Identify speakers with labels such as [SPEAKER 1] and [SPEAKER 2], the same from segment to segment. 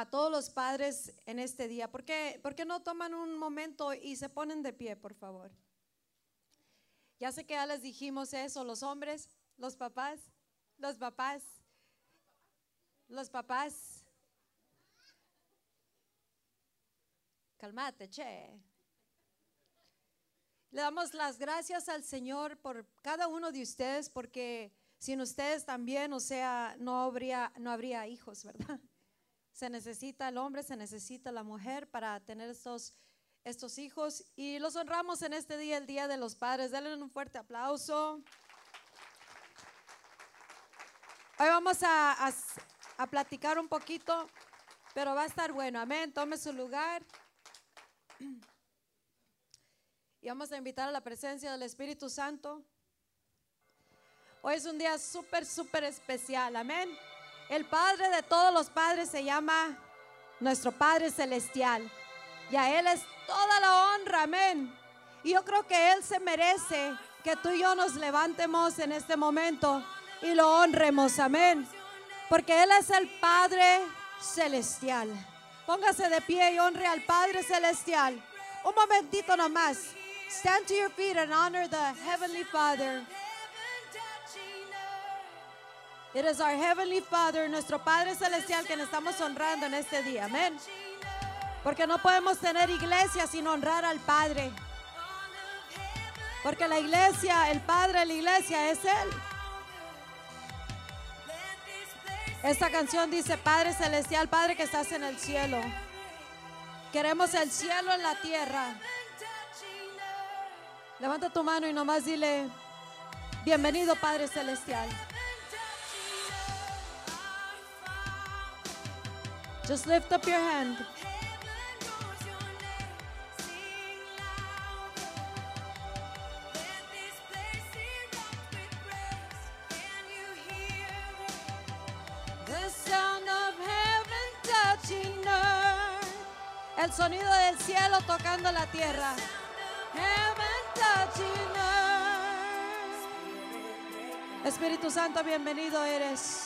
[SPEAKER 1] a todos los padres en este día. ¿Por qué, ¿Por qué no toman un momento y se ponen de pie, por favor? Ya sé que ya les dijimos eso, los hombres, los papás, los papás, los papás. Calmate, che. Le damos las gracias al Señor por cada uno de ustedes porque sin ustedes también, o sea, no habría, no habría hijos, ¿verdad? Se necesita el hombre, se necesita la mujer para tener estos, estos hijos y los honramos en este día, el Día de los Padres. Denle un fuerte aplauso. Hoy vamos a, a platicar un poquito, pero va a estar bueno. Amén. Tome su lugar. Y vamos a invitar a la presencia del Espíritu Santo. Hoy es un día súper, súper especial. Amén. El Padre de todos los padres se llama nuestro Padre Celestial. Y a Él es toda la honra. Amén. Y yo creo que Él se merece que tú y yo nos levantemos en este momento y lo honremos. Amén. Porque Él es el Padre Celestial. Póngase de pie y honre al Padre Celestial. Un momentito nomás. Stand to your feet and honor the Heavenly Father. It is our Heavenly Father, nuestro Padre Celestial, que nos estamos honrando en este día. Amén. Porque no podemos tener iglesia sin honrar al Padre. Porque la iglesia, el Padre la iglesia es Él. Esta canción dice, Padre Celestial, Padre que estás en el cielo. Queremos el cielo en la tierra. Levanta tu mano y nomás dile, bienvenido Padre Celestial. Just lift up your hand. El sonido del cielo tocando la tierra. Espíritu Santo, bienvenido eres.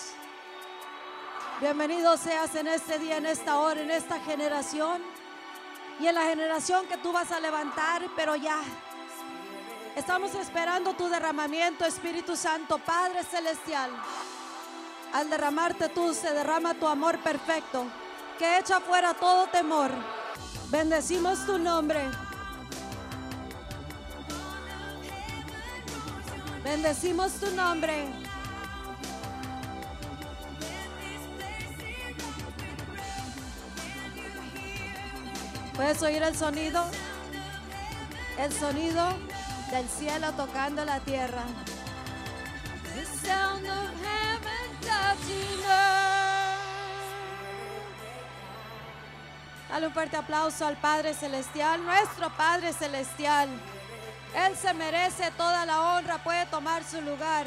[SPEAKER 1] Bienvenido seas en este día, en esta hora, en esta generación y en la generación que tú vas a levantar, pero ya. Estamos esperando tu derramamiento, Espíritu Santo, Padre Celestial. Al derramarte tú se derrama tu amor perfecto, que echa fuera todo temor. Bendecimos tu nombre. Bendecimos tu nombre. ¿Puedes oír el sonido? El sonido del cielo tocando la tierra. Dale un fuerte aplauso al Padre Celestial, nuestro Padre Celestial. Él se merece toda la honra, puede tomar su lugar.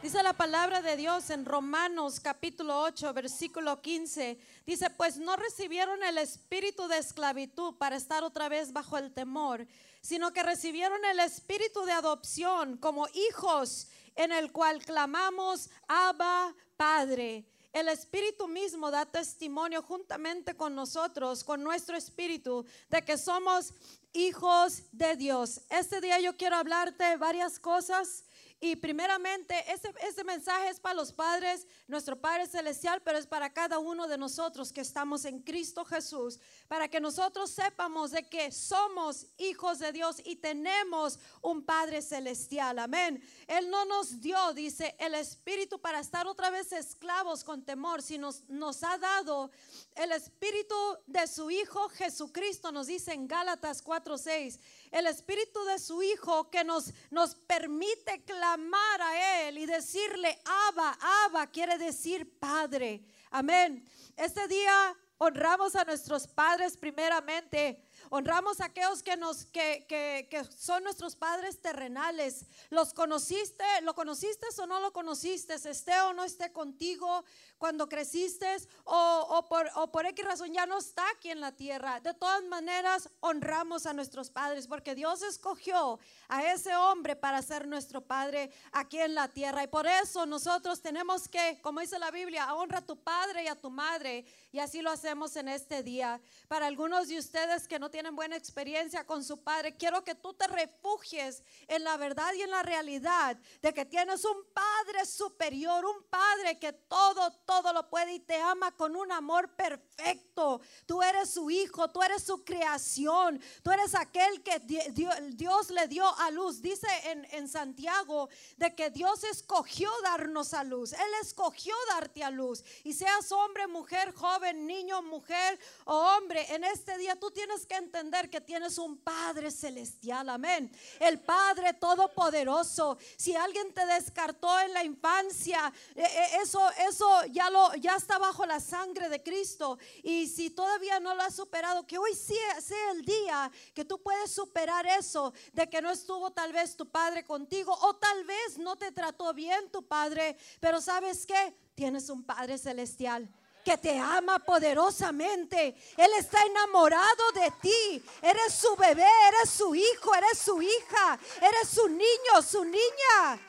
[SPEAKER 1] Dice la palabra de Dios en Romanos capítulo 8, versículo 15. Dice, pues no recibieron el espíritu de esclavitud para estar otra vez bajo el temor, sino que recibieron el espíritu de adopción como hijos en el cual clamamos, Abba, Padre. El Espíritu mismo da testimonio juntamente con nosotros, con nuestro Espíritu, de que somos hijos de Dios. Este día yo quiero hablarte varias cosas y primeramente, este, este, mensaje es para los padres, nuestro Padre Celestial, pero es para cada uno de nosotros que estamos en Cristo Jesús, para que nosotros sepamos de que somos hijos de Dios y tenemos un Padre Celestial. Amén. Él no nos dio, dice, el Espíritu para estar otra vez esclavos con temor, sino nos, ha dado el Espíritu de su Hijo Jesucristo, nos dice en Gálatas 4:6 el espíritu de su Hijo que nos, nos permite clamar a Él y decirle, Abba, Abba, quiere decir Padre. Amén. Este día honramos a nuestros padres primeramente. Honramos a aquellos que nos que, que, que son nuestros padres terrenales. Los conociste, lo conociste o no lo conociste, esté o no esté contigo cuando creciste o, o, por, o por X razón ya no está aquí en la tierra. De todas maneras, honramos a nuestros padres porque Dios escogió a ese hombre para ser nuestro padre aquí en la tierra. Y por eso nosotros tenemos que, como dice la Biblia, honra a tu padre y a tu madre. Y así lo hacemos en este día. Para algunos de ustedes que no tienen buena experiencia con su padre, quiero que tú te refugies en la verdad y en la realidad de que tienes un padre superior, un padre que todo, todo lo puede y te ama con un amor perfecto. Tú eres su hijo, tú eres su creación, tú eres aquel que Dios le dio a luz. Dice en, en Santiago de que Dios escogió darnos a luz. Él escogió darte a luz. Y seas hombre, mujer, joven, niño, mujer o hombre, en este día tú tienes que entender que tienes un Padre celestial. Amén. El Padre todopoderoso. Si alguien te descartó en la infancia, e, e, eso, eso ya lo, ya está bajo la sangre de Cristo. Y si todavía no lo has superado, que hoy sea, sea el día que tú puedes superar eso de que no estuvo tal vez tu padre contigo o tal vez no te trató bien tu padre, pero sabes que tienes un Padre celestial que te ama poderosamente. Él está enamorado de ti. Eres su bebé, eres su hijo, eres su hija, eres su niño, su niña.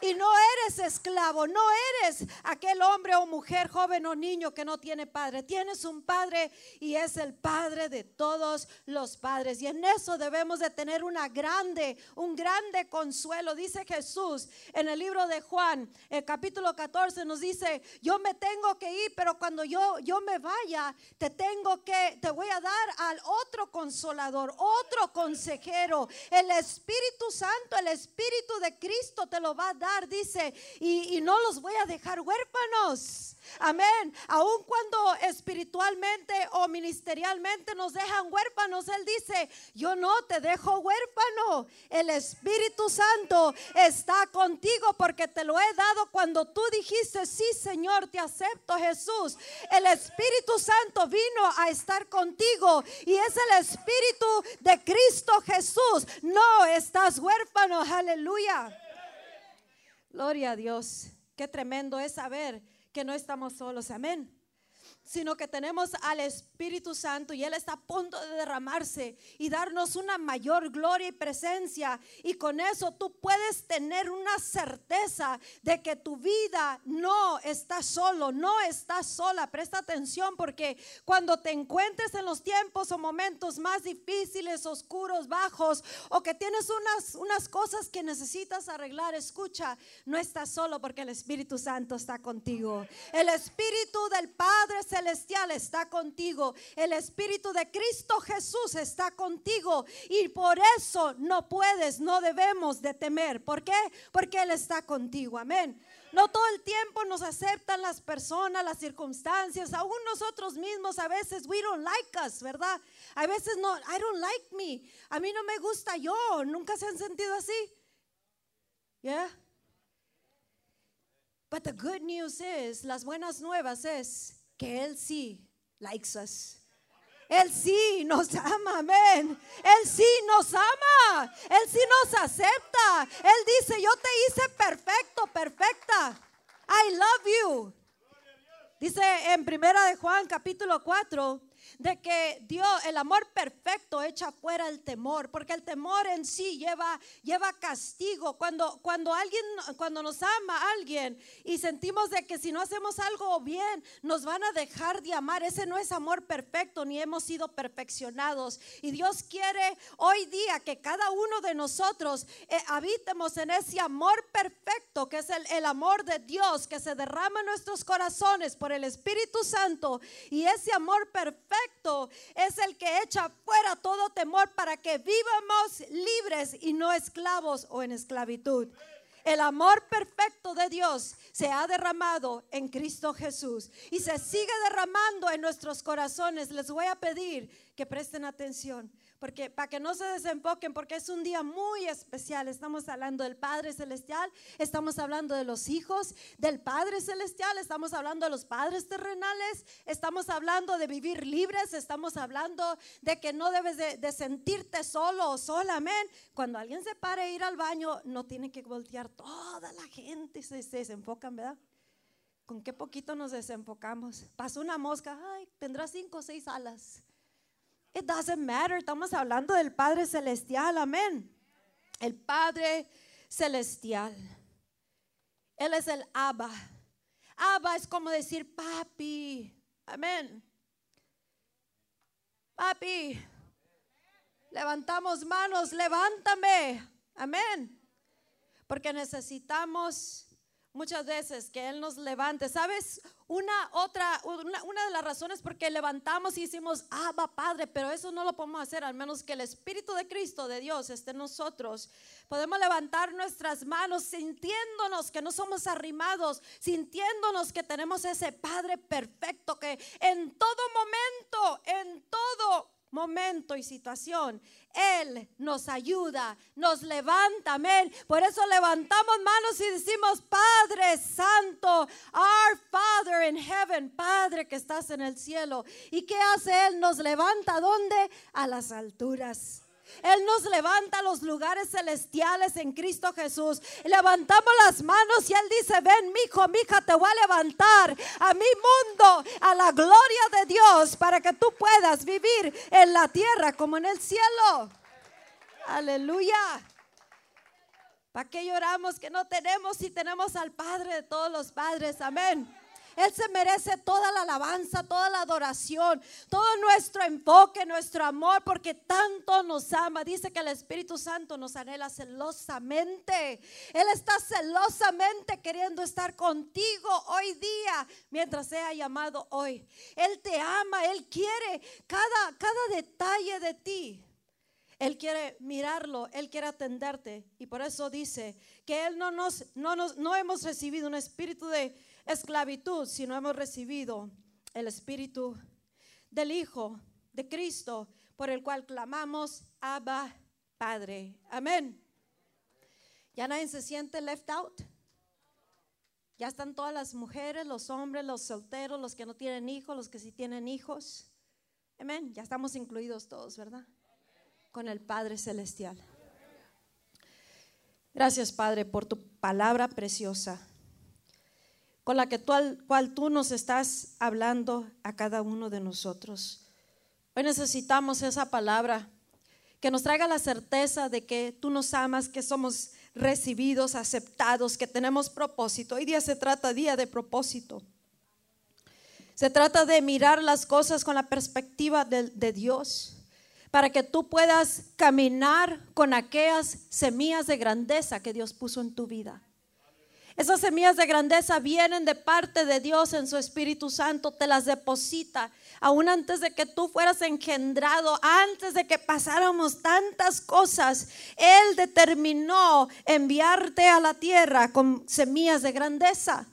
[SPEAKER 1] Y no eres esclavo, no eres aquel hombre o mujer, joven o niño que no tiene padre. Tienes un padre y es el padre de todos los padres. Y en eso debemos de tener una grande, un grande consuelo. Dice Jesús en el libro de Juan, el capítulo 14 nos dice, yo me tengo que ir, pero cuando yo, yo me vaya, te tengo que, te voy a dar al otro consolador, otro consejero, el Espíritu Santo, el Espíritu de Cristo te lo va a dar dice, y, no los voy a dejar huérfanos. Amén. Aun cuando espiritualmente o ministerialmente nos dejan huérfanos, Él dice, yo no te dejo huérfano. El Espíritu Santo está contigo porque te lo he dado cuando tú dijiste, sí Señor, te acepto Jesús. El Espíritu Santo vino a estar contigo y es el Espíritu de Cristo Jesús. No estás huérfano, aleluya. Gloria a Dios. Qué tremendo es saber que no estamos solos. Amén sino que tenemos al Espíritu Santo y Él está a punto de derramarse y darnos una mayor gloria y presencia. Y con eso tú puedes tener una certeza de que tu vida no está solo, no está sola. Presta atención porque cuando te encuentres en los tiempos o momentos más difíciles, oscuros, bajos, o que tienes unas, unas cosas que necesitas arreglar, escucha, no estás solo porque el Espíritu Santo está contigo. El Espíritu del Padre se celestial está contigo. El Espíritu de Cristo Jesús está contigo. Y por eso no puedes, no debemos de temer. ¿Por qué? Porque Él está contigo. Amén. No todo el tiempo nos aceptan las personas, las circunstancias, aún nosotros mismos a veces we don't like us, ¿verdad? A veces no, I don't like me. A mí no me gusta yo. ¿Nunca se han sentido así? Yeah. But the good news is, las buenas nuevas es que Él sí likes us. Él sí nos ama, amén. Él sí nos ama. Él sí nos acepta. Él dice, yo te hice perfecto, perfecta. I love you. Dice en primera de Juan capítulo 4, de que Dios, el amor perfecto echa fuera el temor, porque el temor en sí lleva, lleva castigo. Cuando, cuando alguien, cuando nos ama alguien y sentimos de que si no hacemos algo bien, nos van a dejar de amar, ese no es amor perfecto, ni hemos sido perfeccionados. Y Dios quiere hoy día que cada uno de nosotros eh, habitemos en ese amor perfecto, que es el, el amor de Dios, que se derrama en nuestros corazones por el Espíritu Santo. Y ese amor perfecto es el que echa fuera todo temor para que vivamos libres y no esclavos o en esclavitud. El amor perfecto de Dios se ha derramado en Cristo Jesús y se sigue derramando en nuestros corazones. Les voy a pedir que presten atención porque para que no se desenfoquen, porque es un día muy especial. Estamos hablando del Padre Celestial, estamos hablando de los hijos del Padre Celestial, estamos hablando de los padres terrenales, estamos hablando de vivir libres, estamos hablando de que no debes de, sentirte solo o sola, amén. Cuando alguien se para a ir al baño, no tiene que voltear toda la gente, se, se desenfocan, ¿verdad? ¿Con qué poquito nos desenfocamos? Pasó una mosca, ay, tendrá cinco o seis alas. It doesn't matter. Estamos hablando del Padre Celestial. Amén. El Padre Celestial. Él es el Abba. Abba es como decir papi. Amén. Papi. Levantamos manos. Levántame. Amén. Porque necesitamos muchas veces que Él nos levante. ¿Sabes? Una otra, una, de las razones por qué levantamos y decimos, ah, Padre, pero eso no lo podemos hacer al menos que el Espíritu de Cristo, de Dios, esté en nosotros. Podemos levantar nuestras manos sintiéndonos que no somos arrimados, sintiéndonos que tenemos ese Padre perfecto que en todo momento, en todo momento y situación, Él nos ayuda, nos levanta, amén. Por eso levantamos manos y decimos, Padre Santo, our Father in heaven, Padre que estás en el cielo. ¿Y qué hace Él? Nos levanta, ¿dónde? A las alturas. Él nos levanta a los lugares celestiales en Cristo Jesús. Levantamos las manos y Él dice, ven, mi hijo, mi hija, te voy a levantar a mi mundo, a la gloria de Dios, para que tú puedas vivir en la tierra como en el cielo. Aleluya. ¿Para qué lloramos que no tenemos si tenemos al Padre de todos los padres? Amén. Él se merece toda la alabanza, toda la adoración, todo nuestro enfoque, nuestro amor, porque tanto nos ama. Dice que el Espíritu Santo nos anhela celosamente. Él está celosamente queriendo estar contigo hoy día, mientras sea llamado hoy. Él te ama, Él quiere cada, cada detalle de ti. Él quiere mirarlo, Él quiere atenderte. Y por eso dice que Él no nos, no nos, no hemos recibido un espíritu de esclavitud si no hemos recibido el Espíritu del Hijo de Cristo, por el cual clamamos, Abba, Padre. Amén. ¿Ya nadie se siente left out? Ya están todas las mujeres, los hombres, los solteros, los que no tienen hijos, los que sí tienen hijos. Amén. Ya estamos incluidos todos, ¿verdad? Con el Padre Celestial. Gracias, Padre, por tu palabra preciosa con la que tú, cual tú nos estás hablando a cada uno de nosotros. Hoy necesitamos esa palabra que nos traiga la certeza de que tú nos amas, que somos recibidos, aceptados, que tenemos propósito. Hoy día se trata día de propósito. Se trata de mirar las cosas con la perspectiva de, de Dios, para que tú puedas caminar con aquellas semillas de grandeza que Dios puso en tu vida. Esas semillas de grandeza vienen de parte de Dios en su Espíritu Santo, te las deposita. Aún antes de que tú fueras engendrado, antes de que pasáramos tantas cosas, Él determinó enviarte a la tierra con semillas de grandeza.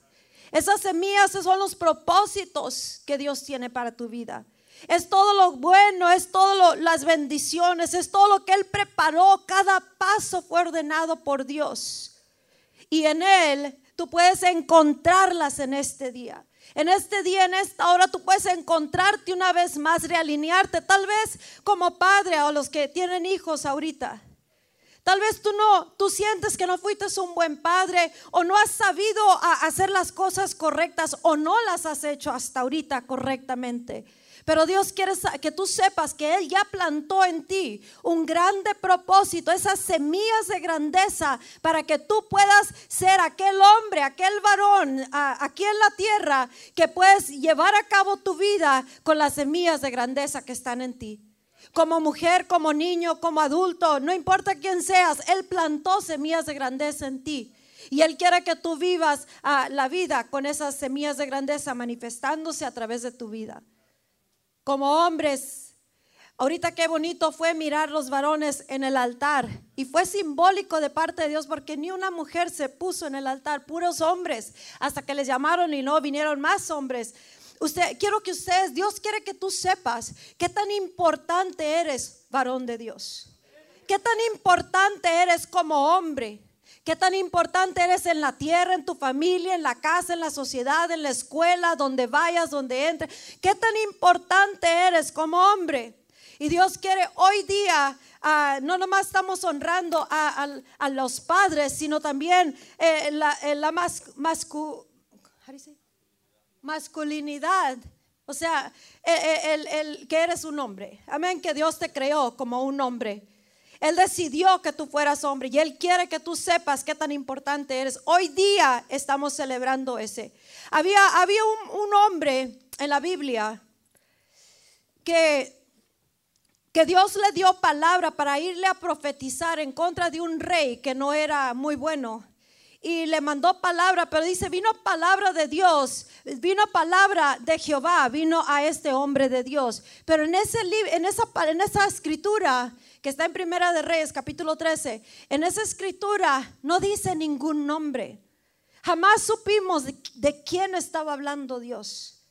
[SPEAKER 1] Esas semillas son los propósitos que Dios tiene para tu vida. Es todo lo bueno, es todo las bendiciones, es todo lo que Él preparó. Cada paso fue ordenado por Dios. Y en Él tú puedes encontrarlas en este día. En este día, en esta hora, tú puedes encontrarte una vez más, realinearte, tal vez como padre o los que tienen hijos ahorita. Tal vez tú no, tú sientes que no fuiste un buen padre o no has sabido hacer las cosas correctas o no las has hecho hasta ahorita correctamente. Pero Dios quiere que tú sepas que Él ya plantó en ti un grande propósito, esas semillas de grandeza para que tú puedas ser aquel hombre, aquel varón aquí en la tierra que puedes llevar a cabo tu vida con las semillas de grandeza que están en ti como mujer, como niño, como adulto, no importa quién seas, Él plantó semillas de grandeza en ti. Y Él quiere que tú vivas ah, la vida con esas semillas de grandeza manifestándose a través de tu vida como hombres. Ahorita qué bonito fue mirar los varones en el altar. Y fue simbólico de parte de Dios porque ni una mujer se puso en el altar, puros hombres, hasta que les llamaron y no vinieron más hombres. Usted, quiero que ustedes, Dios quiere que tú sepas qué tan importante eres varón de Dios? ¿Qué tan importante eres como hombre? ¿Qué tan importante eres en la tierra, en tu familia, en la casa, en la sociedad, en la escuela, donde vayas, donde entres? ¿Qué tan importante eres como hombre? Y Dios quiere hoy día, ah, no nomás estamos honrando a, los padres, sino también eh, la, eh, masculinidad. O sea, eh, que eres un hombre. Amén, que Dios te creó como un hombre. Él decidió que tú fueras hombre y Él quiere que tú sepas qué tan importante eres. Hoy día estamos celebrando ese. Había, había un, hombre en la Biblia que, que Dios le dio palabra para irle a profetizar en contra de un rey que no era muy bueno y le mandó palabra, pero dice, vino palabra de Dios, vino palabra de Jehová, vino a este hombre de Dios. Pero en ese en esa en esa escritura que está en Primera de Reyes, capítulo 13, en esa escritura no dice ningún nombre. Jamás supimos de, quién estaba hablando Dios.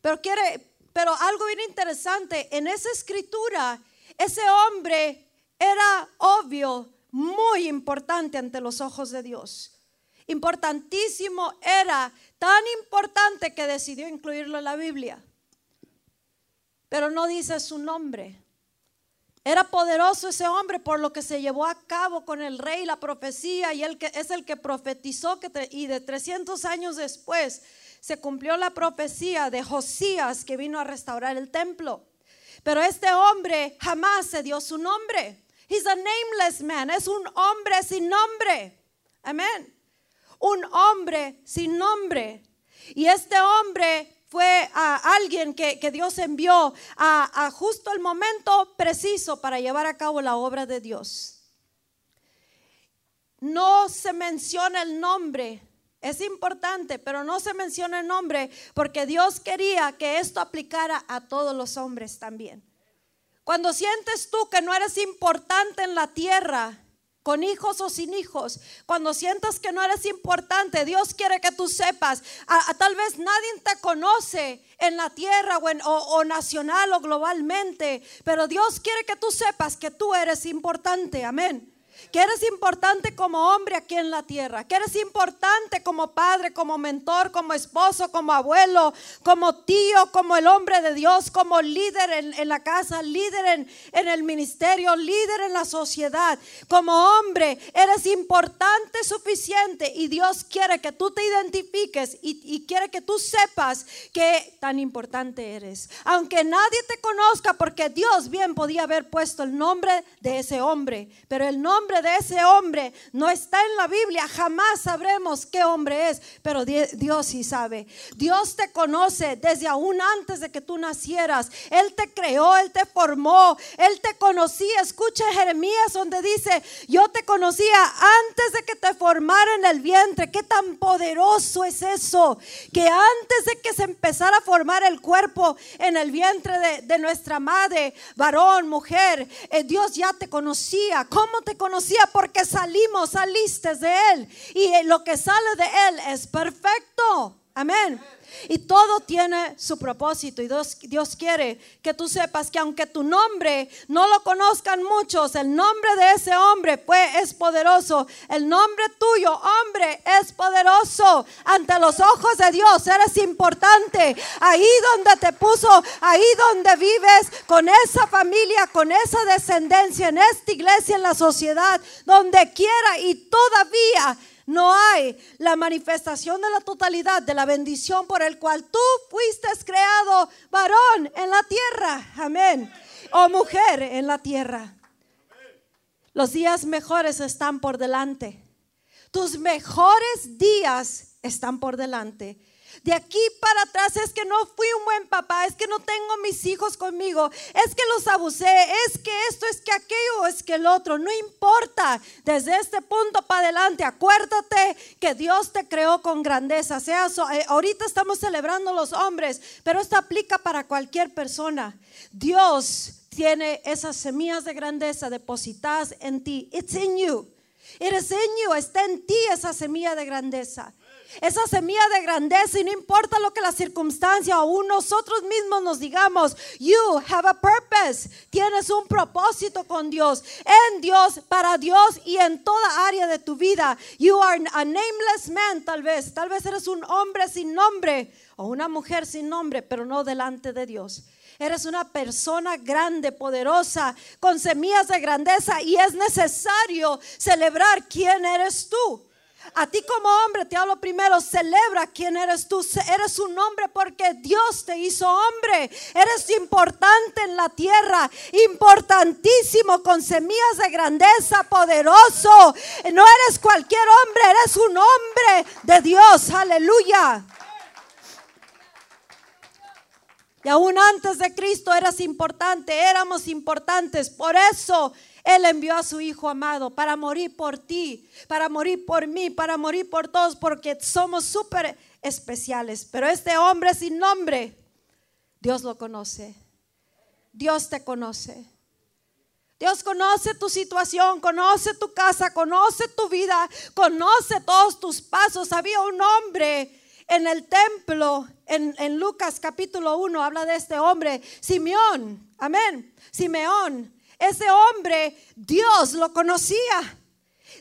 [SPEAKER 1] Pero quiere, pero algo bien interesante, en esa escritura, ese hombre era obvio, muy importante ante los ojos de Dios. Importantísimo era, tan importante que decidió incluirlo en la Biblia. Pero no dice su nombre. Era poderoso ese hombre por lo que se llevó a cabo con el rey la profecía y él que es el que profetizó que y de 300 años después se cumplió la profecía de Josías que vino a restaurar el templo. Pero este hombre jamás se dio su nombre. He's a nameless man, es un hombre sin nombre. Amén. Un hombre sin nombre. Y este hombre fue a alguien que, Dios envió a, justo el momento preciso para llevar a cabo la obra de Dios. No se menciona el nombre, es importante, pero no se menciona el nombre porque Dios quería que esto aplicara a todos los hombres también. Cuando sientes tú que no eres importante en la tierra, con hijos o sin hijos, cuando sientas que no eres importante, Dios quiere que tú sepas, a, tal vez nadie te conoce en la tierra o, o nacional o globalmente, pero Dios quiere que tú sepas que tú eres importante, amén que eres importante como hombre aquí en la tierra, que eres importante como padre, como mentor, como esposo, como abuelo, como tío, como el hombre de Dios, como líder en, la casa, líder en, en, el ministerio, líder en la sociedad. Como hombre, eres importante suficiente y Dios quiere que tú te identifiques y, y quiere que tú sepas que tan importante eres. Aunque nadie te conozca, porque Dios bien podía haber puesto el nombre de ese hombre, pero el nombre de ese hombre no está en la Biblia, jamás sabremos qué hombre es, pero Dios sí sabe. Dios te conoce desde aún antes de que tú nacieras. Él te creó, Él te formó, Él te conocía. Escucha Jeremías donde dice, yo te conocía antes de que te formara en el vientre. Qué tan poderoso es eso, que antes de que se empezara a formar el cuerpo en el vientre de, nuestra madre, varón, mujer, eh, Dios ya te conocía. ¿Cómo te conocía? Porque salimos, saliste de Él. Y lo que sale de Él es perfecto. Amén. Y todo tiene su propósito. Y Dios, Dios, quiere que tú sepas que aunque tu nombre no lo conozcan muchos, el nombre de ese hombre fue, es poderoso. El nombre tuyo, hombre, es poderoso. Ante los ojos de Dios eres importante. Ahí donde te puso, ahí donde vives, con esa familia, con esa descendencia, en esta iglesia, en la sociedad, donde quiera y todavía no hay la manifestación de la totalidad de la bendición por el cual tú fuiste creado varón en la tierra. Amén. O mujer en la tierra. Los días mejores están por delante. Tus mejores días están por delante. De aquí para atrás es que no fui un buen papá, es que no tengo mis hijos conmigo, es que los abusé, es que esto, es que aquello, es que el otro. No importa. Desde este punto para adelante, acuérdate que Dios te creó con grandeza. Eh, ahorita estamos celebrando los hombres, pero esto aplica para cualquier persona. Dios tiene esas semillas de grandeza depositadas en ti. It's in you. It is in you. Está en ti esa semilla de grandeza. Esa semilla de grandeza y no importa lo que la circunstancia aún nosotros mismos nos digamos, you have a purpose. Tienes un propósito con Dios, en Dios, para Dios y en toda área de tu vida. You are a nameless man tal vez. Tal vez eres un hombre sin nombre o una mujer sin nombre, pero no delante de Dios. Eres una persona grande, poderosa, con semillas de grandeza y es necesario celebrar quién eres tú. A ti como hombre te hablo primero, celebra quién eres tú. Eres un hombre porque Dios te hizo hombre. Eres importante en la tierra, importantísimo, con semillas de grandeza, poderoso. No eres cualquier hombre, eres un hombre de Dios. Aleluya. Y aún antes de Cristo eras importante, éramos importantes. Por eso él envió a su Hijo amado para morir por ti, para morir por mí, para morir por todos, porque somos súper especiales. Pero este hombre sin nombre, Dios lo conoce. Dios te conoce. Dios conoce tu situación, conoce tu casa, conoce tu vida, conoce todos tus pasos. Había un hombre en el templo, en, en Lucas capítulo 1, habla de este hombre, Simeón. Amén. Simeón ese hombre, Dios lo conocía.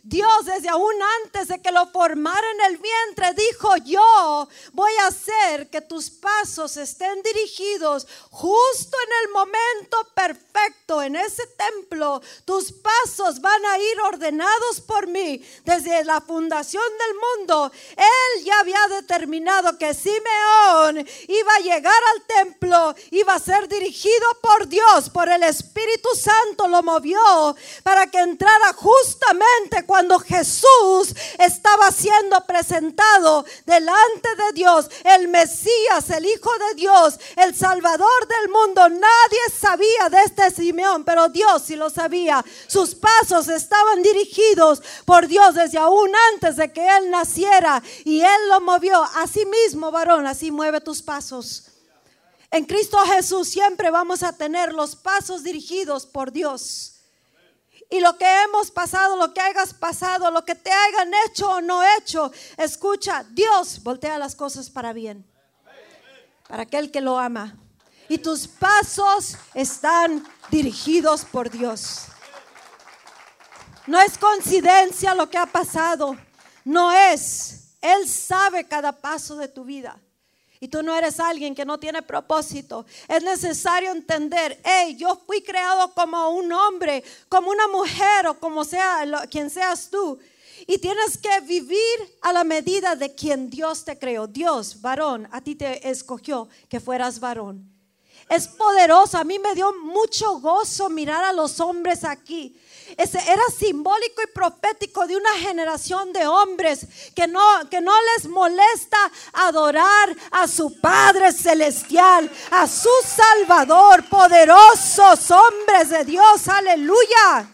[SPEAKER 1] Dios desde aún antes de que lo formara en el vientre dijo, yo voy a hacer que tus pasos estén dirigidos justo en el momento perfecto, en ese templo. Tus pasos van a ir ordenados por mí desde la fundación del mundo. Él ya había determinado que Simeón iba a llegar al templo, iba a ser dirigido por Dios, por el Espíritu Santo lo movió para que entrara justamente cuando cuando Jesús estaba siendo presentado delante de Dios, el Mesías, el Hijo de Dios, el Salvador del mundo, nadie sabía de este Simeón, pero Dios sí lo sabía. Sus pasos estaban dirigidos por Dios desde aún antes de que Él naciera y Él lo movió. Así mismo, varón, así mueve tus pasos. En Cristo Jesús siempre vamos a tener los pasos dirigidos por Dios. Y lo que hemos pasado, lo que hayas pasado, lo que te hayan hecho o no hecho, escucha, Dios voltea las cosas para bien. Para aquel que lo ama. Y tus pasos están dirigidos por Dios. No es coincidencia lo que ha pasado. No es. Él sabe cada paso de tu vida y tú no eres alguien que no tiene propósito, es necesario entender, hey, yo fui creado como un hombre, como una mujer o como sea quien seas tú. Y tienes que vivir a la medida de quien Dios te creó. Dios, varón, a ti te escogió que fueras varón. Es poderoso. A mí me dio mucho gozo mirar a los hombres aquí ese era simbólico y profético de una generación de hombres que no, que no les molesta adorar a su Padre Celestial, a su Salvador, poderosos hombres de Dios, aleluya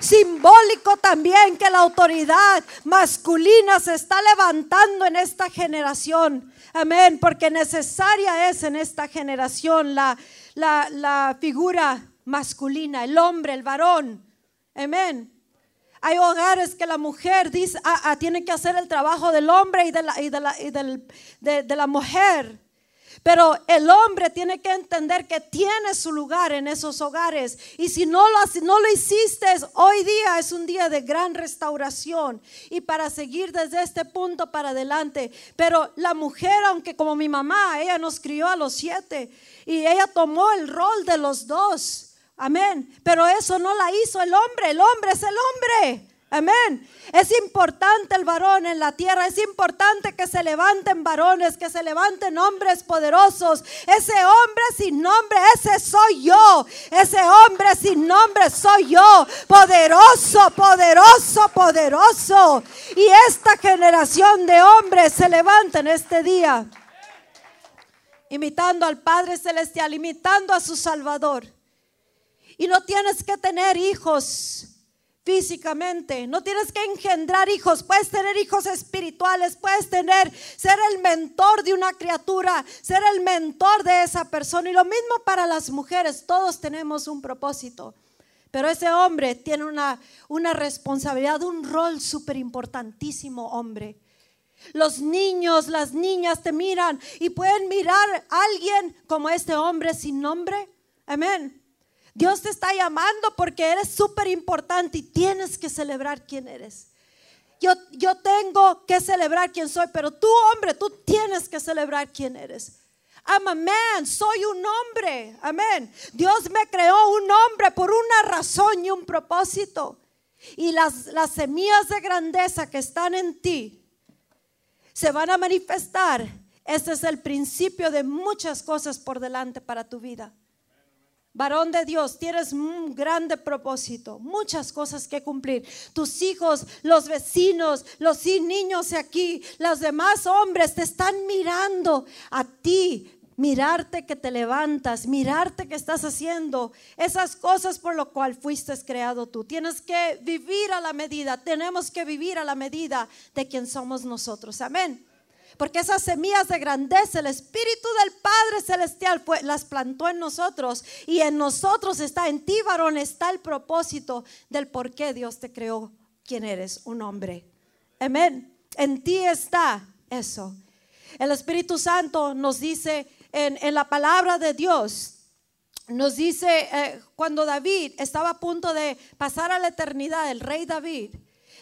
[SPEAKER 1] simbólico también que la autoridad masculina se está levantando en esta generación. Amén, porque necesaria es en esta generación la, la, la figura masculina, el hombre, el varón. Amén. Hay hogares que la mujer dice, ah, ah, tiene que hacer el trabajo del hombre y de la, y de la, y de, de la mujer. Pero el hombre tiene que entender que tiene su lugar en esos hogares. Y si no lo, no lo hiciste, hoy día es un día de gran restauración. Y para seguir desde este punto para adelante. Pero la mujer, aunque como mi mamá, ella nos crió a los siete. Y ella tomó el rol de los dos. Amén. Pero eso no la hizo el hombre. El hombre es el hombre. Amén. Es importante el varón en la tierra. Es importante que se levanten varones, que se levanten hombres poderosos. Ese hombre sin nombre, ese soy yo. Ese hombre sin nombre soy yo. Poderoso, poderoso, poderoso. Y esta generación de hombres se levanta en este día. Imitando al Padre Celestial, imitando a su Salvador. Y no tienes que tener hijos físicamente, no tienes que engendrar hijos, puedes tener hijos espirituales, puedes tener, ser el mentor de una criatura, ser el mentor de esa persona. Y lo mismo para las mujeres, todos tenemos un propósito. Pero ese hombre tiene una, una responsabilidad, un rol súper importantísimo, hombre. Los niños, las niñas te miran y pueden mirar a alguien como este hombre sin nombre. Amén. Dios te está llamando porque eres súper importante y tienes que celebrar quién eres. Yo, yo tengo que celebrar quién soy, pero tú, hombre, tú tienes que celebrar quién eres. I'm a man, soy un hombre. Amén. Dios me creó un hombre por una razón y un propósito. Y las, las semillas de grandeza que están en ti se van a manifestar. Este es el principio de muchas cosas por delante para tu vida. Varón de Dios, tienes un grande propósito, muchas cosas que cumplir. Tus hijos, los vecinos, los niños aquí, los demás hombres te están mirando a ti, mirarte que te levantas, mirarte que estás haciendo esas cosas por lo cual fuiste creado tú. Tienes que vivir a la medida, tenemos que vivir a la medida de quien somos nosotros. Amén. Porque esas semillas de grandeza, el Espíritu del Padre Celestial las plantó en nosotros. Y en nosotros está, en ti varón, está el propósito del por qué Dios te creó quien eres, un hombre. Amén. En ti está eso. El Espíritu Santo nos dice en, la palabra de Dios, nos dice eh, cuando David estaba a punto de pasar a la eternidad, el rey David,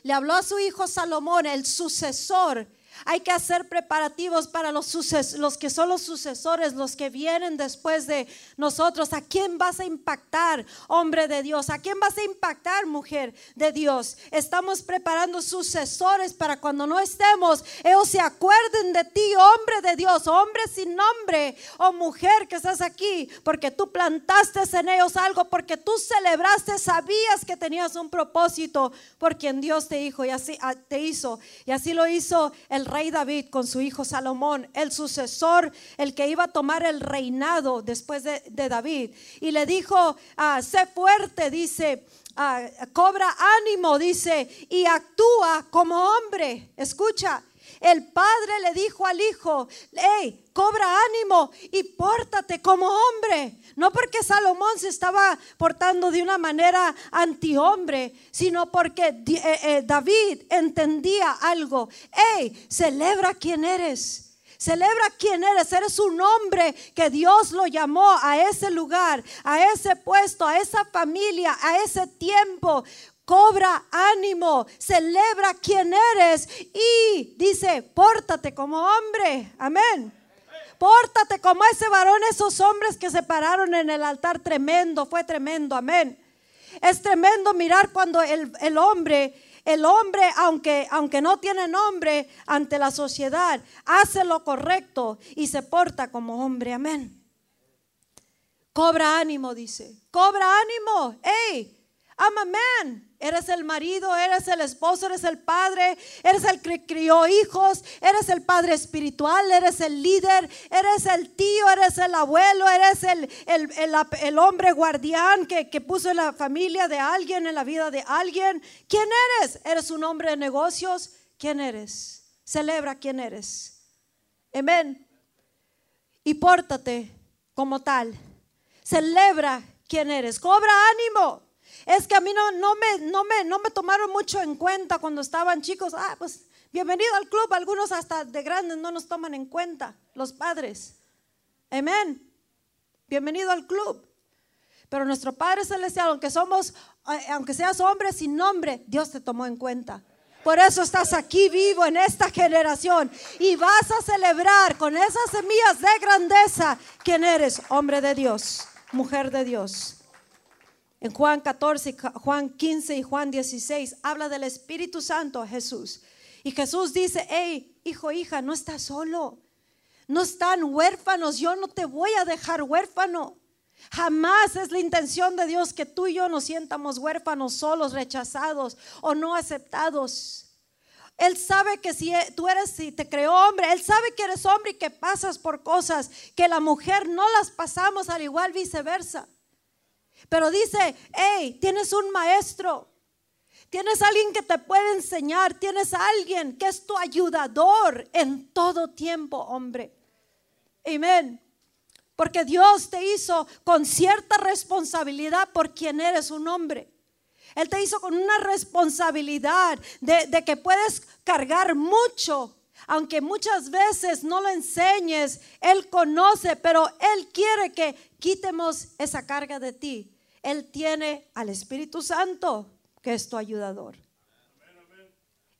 [SPEAKER 1] le habló a su hijo Salomón, el sucesor hay que hacer preparativos para los, los que son los sucesores, los que vienen después de nosotros. ¿A quién vas a impactar, hombre de Dios? ¿A quién vas a impactar, mujer de Dios? Estamos preparando sucesores para cuando no estemos, ellos se acuerden de ti, hombre de Dios, hombre sin nombre o mujer que estás aquí, porque tú plantaste en ellos algo, porque tú celebraste, sabías que tenías un propósito por quien Dios te dijo y así ah, te hizo. Y así lo hizo el rey David con su hijo Salomón, el sucesor, el que iba a tomar el reinado después de, David. Y le dijo, ah, sé fuerte, dice, ah, cobra ánimo, dice, y actúa como hombre. Escucha, el padre le dijo al hijo, hey, cobra ánimo y pórtate como hombre. No porque Salomón se estaba portando de una manera antihombre, sino porque eh, eh, David entendía algo. Hey, celebra quién eres. Celebra quién eres. Eres un hombre que Dios lo llamó a ese lugar, a ese puesto, a esa familia, a ese tiempo cobra ánimo, celebra quién eres y dice, pórtate como hombre. Amén. Pórtate como ese varón, esos hombres que se pararon en el altar tremendo, fue tremendo, amén. Es tremendo mirar cuando el, el hombre, el hombre, aunque, aunque no tiene nombre ante la sociedad, hace lo correcto y se porta como hombre, amén. Cobra ánimo, dice. Cobra ánimo. Hey, I'm a man. Eres el marido, eres el esposo, eres el padre, eres el que crió hijos, eres el padre espiritual, eres el líder, eres el tío, eres el abuelo, eres el, el, hombre guardián que, que, puso en la familia de alguien, en la vida de alguien. ¿Quién eres? ¿Eres un hombre de negocios? ¿Quién eres? Celebra quién eres. Amén. Y pórtate como tal. Celebra quién eres. Cobra ánimo. Es que a mí no, me, no, me, no me tomaron mucho en cuenta cuando estaban chicos. Ah, pues bienvenido al club. Algunos hasta de grandes no nos toman en cuenta, los padres. Amén. Bienvenido al club. Pero nuestro Padre Celestial, aunque somos, eh, aunque seas hombre sin nombre, Dios te tomó en cuenta. Por eso estás aquí vivo en esta generación y vas a celebrar con esas semillas de grandeza quién eres, hombre de Dios, mujer de Dios. En Juan 14, Juan 15 y Juan 16 habla del Espíritu Santo Jesús. Y Jesús dice, hey, hijo, hija, no estás solo. No están huérfanos. Yo no te voy a dejar huérfano. Jamás es la intención de Dios que tú y yo nos sientamos huérfanos, solos, rechazados o no aceptados. Él sabe que si tú eres, si te creó hombre, Él sabe que eres hombre y que pasas por cosas que la mujer no las pasamos al igual viceversa. Pero dice, hey, tienes un maestro. Tienes alguien que te puede enseñar. Tienes alguien que es tu ayudador en todo tiempo, hombre. Amén. Porque Dios te hizo con cierta responsabilidad por quien eres un hombre. Él te hizo con una responsabilidad de, de que puedes cargar mucho Aunque muchas veces no lo enseñes, Él conoce, pero Él quiere que quitemos esa carga de ti. Él tiene al Espíritu Santo, que es tu ayudador.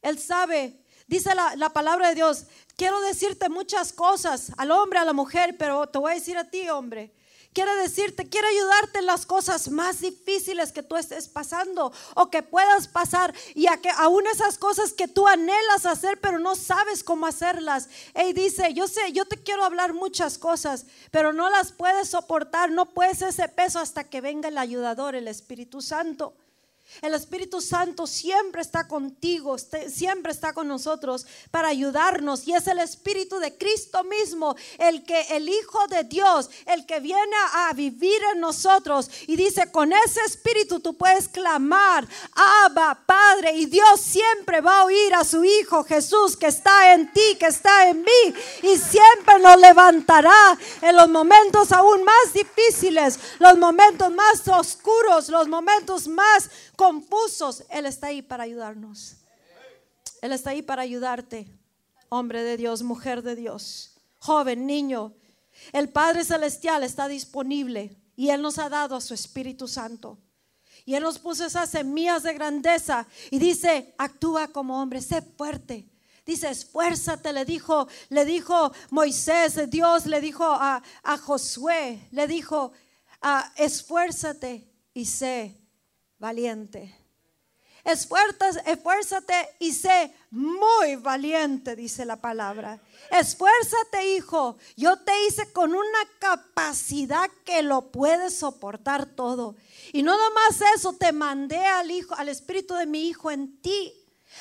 [SPEAKER 1] Él sabe, dice la, la palabra de Dios, quiero decirte muchas cosas al hombre, a la mujer, pero te voy a decir a ti, hombre, quiere decirte, quiere ayudarte en las cosas más difíciles que tú estés pasando o que puedas pasar y a que aún esas cosas que tú anhelas hacer pero no sabes cómo hacerlas. Él dice, yo sé, yo te quiero hablar muchas cosas, pero no las puedes soportar, no puedes ese peso hasta que venga el ayudador, el Espíritu Santo. El Espíritu Santo siempre está contigo, este, siempre está con nosotros para ayudarnos. Y es el Espíritu de Cristo mismo, el que el Hijo de Dios, el que viene a vivir en nosotros. Y dice, con ese Espíritu tú puedes clamar, Abba, Padre. Y Dios siempre va a oír a su Hijo Jesús que está en ti, que está en mí. Y siempre nos levantará en los momentos aún más difíciles, los momentos más oscuros, los momentos más confusos, Él está ahí para ayudarnos. Él está ahí para ayudarte, hombre de Dios, mujer de Dios, joven, niño. El Padre Celestial está disponible y Él nos ha dado a su Espíritu Santo. Y Él nos puso esas semillas de grandeza y dice, actúa como hombre, sé fuerte. Dice, esfuérzate, le dijo, le dijo Moisés, Dios le dijo a, a Josué, le dijo, ah, esfuérzate y sé valiente. Esfuérzate y sé muy valiente, dice la palabra. Esfuérzate, hijo. Yo te hice con una capacidad que lo puedes soportar todo. Y no más eso, te mandé al hijo, al espíritu de mi hijo en ti.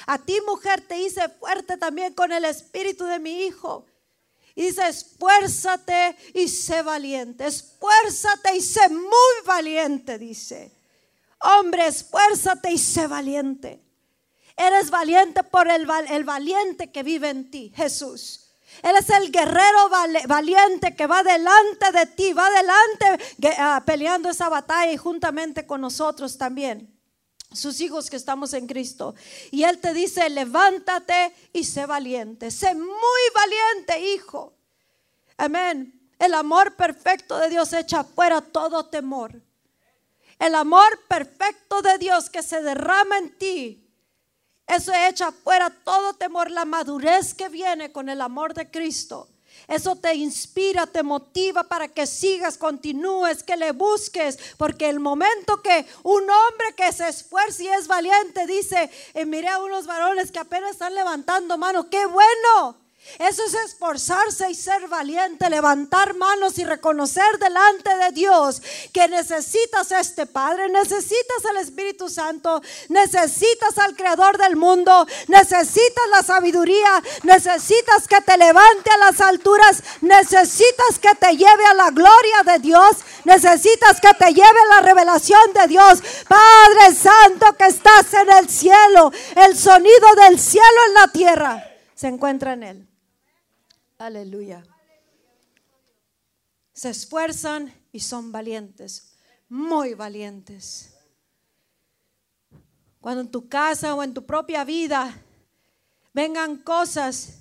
[SPEAKER 1] A ti, mujer, te hice fuerte también con el espíritu de mi hijo. Dice, esfuérzate y sé valiente. Esfuérzate y sé muy valiente, dice. Hombre, esfuérzate y sé valiente. Eres valiente por el, el, valiente que vive en ti, Jesús. Él es el guerrero valiente que va delante de ti, va delante ah, peleando esa batalla y juntamente con nosotros también, sus hijos que estamos en Cristo. Y Él te dice, levántate y sé valiente, sé muy valiente, hijo. Amén. El amor perfecto de Dios echa fuera todo temor. El amor perfecto de Dios que se derrama en ti. Eso echa fuera todo temor, la madurez que viene con el amor de Cristo. Eso te inspira, te motiva para que sigas, continúes, que le busques, porque el momento que un hombre que se esfuerza y es valiente dice, eh, mire a unos varones que apenas están levantando mano, qué bueno, eso es esforzarse y ser valiente, levantar manos y reconocer delante de Dios que necesitas a este Padre, necesitas al Espíritu Santo, necesitas al Creador del mundo, necesitas la sabiduría, necesitas que te levante a las alturas, necesitas que te lleve a la gloria de Dios, necesitas que te lleve a la revelación de Dios. Padre Santo que estás en el cielo, el sonido del cielo en la tierra se encuentra en Él. Aleluya. Se esfuerzan y son valientes, muy valientes. Cuando en tu casa o en tu propia vida vengan cosas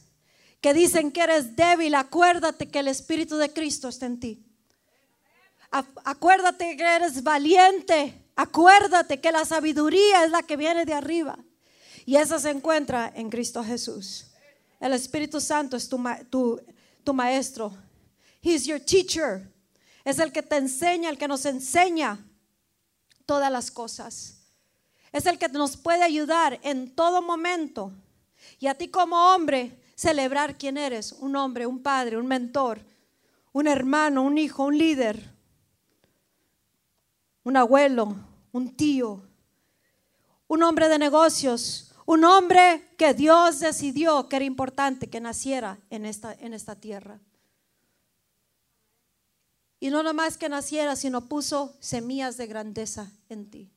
[SPEAKER 1] que dicen que eres débil, acuérdate que el Espíritu de Cristo está en ti. Acuérdate que eres valiente. Acuérdate que la sabiduría es la que viene de arriba. Y esa se encuentra en Cristo Jesús. El Espíritu Santo es tu, tu, tu maestro. He's your teacher. Es el que te enseña, el que nos enseña todas las cosas. Es el que nos puede ayudar en todo momento. Y a ti como hombre, celebrar quién eres. Un hombre, un padre, un mentor, un hermano, un hijo, un líder, un abuelo, un tío, un hombre de negocios, un hombre que Dios decidió que era importante que naciera en esta, en esta tierra. Y no nomás que naciera, sino puso semillas de grandeza en ti.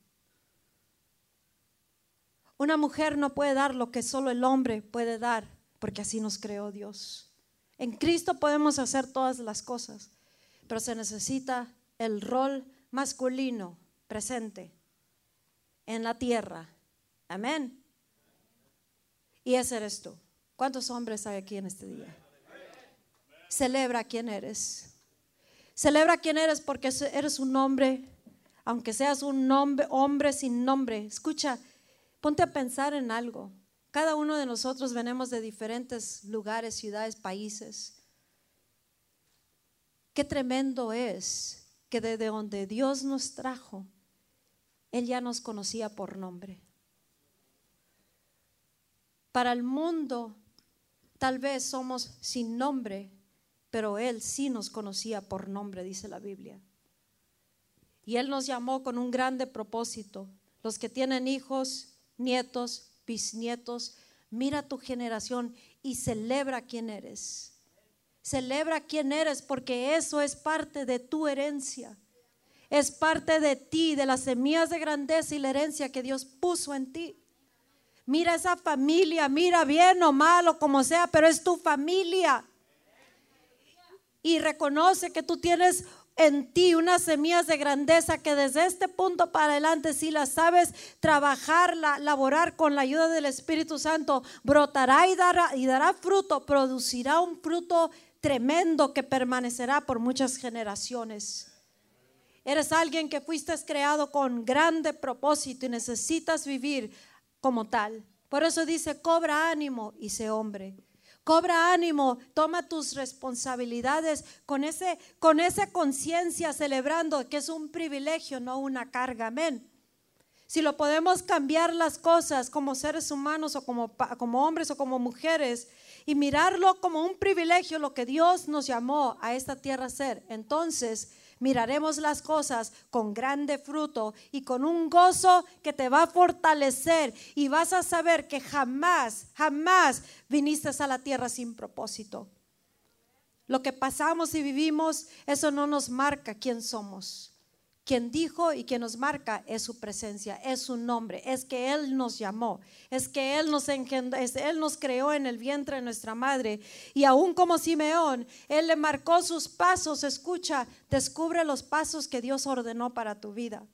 [SPEAKER 1] Una mujer no puede dar lo que solo el hombre puede dar, porque así nos creó Dios. En Cristo podemos hacer todas las cosas, pero se necesita el rol masculino presente en la tierra. Amén. Y ese eres tú. ¿Cuántos hombres hay aquí en este día? Celebra quién eres. Celebra quién eres porque eres un hombre, aunque seas un hombre, hombre sin nombre. Escucha, ponte a pensar en algo. Cada uno de nosotros venimos de diferentes lugares, ciudades, países. Qué tremendo es que desde donde Dios nos trajo, Él ya nos conocía por nombre. Para el mundo, tal vez somos sin nombre, pero Él sí nos conocía por nombre, dice la Biblia. Y Él nos llamó con un grande propósito. Los que tienen hijos, nietos, bisnietos, mira tu generación y celebra quién eres. Celebra quién eres porque eso es parte de tu herencia. Es parte de ti, de las semillas de grandeza y la herencia que Dios puso en ti. Mira esa familia, mira bien o malo, como sea, pero es tu familia y reconoce que tú tienes en ti unas semillas de grandeza que desde este punto para adelante, si las sabes trabajarla, laborar con la ayuda del Espíritu Santo, brotará y dará, y dará fruto, producirá un fruto tremendo que permanecerá por muchas generaciones. Eres alguien que fuiste creado con grande propósito y necesitas vivir como tal. Por eso dice, cobra ánimo y sé hombre. Cobra ánimo, toma tus responsabilidades con ese con esa conciencia celebrando que es un privilegio, no una carga. Amén. Si lo podemos cambiar las cosas como seres humanos o como, como hombres o como mujeres y mirarlo como un privilegio, lo que Dios nos llamó a esta tierra a ser, entonces miraremos las cosas con grande fruto y con un gozo que te va a fortalecer y vas a saber que jamás, jamás viniste a la tierra sin propósito. Lo que pasamos y vivimos, eso no nos marca quién somos. Quien dijo y quien nos marca es su presencia, es su nombre, es que Él nos llamó, es que Él nos engendró, Él nos creó en el vientre de nuestra madre. Y aún como Simeón, Él le marcó sus pasos. Escucha, descubre los pasos que Dios ordenó para tu vida.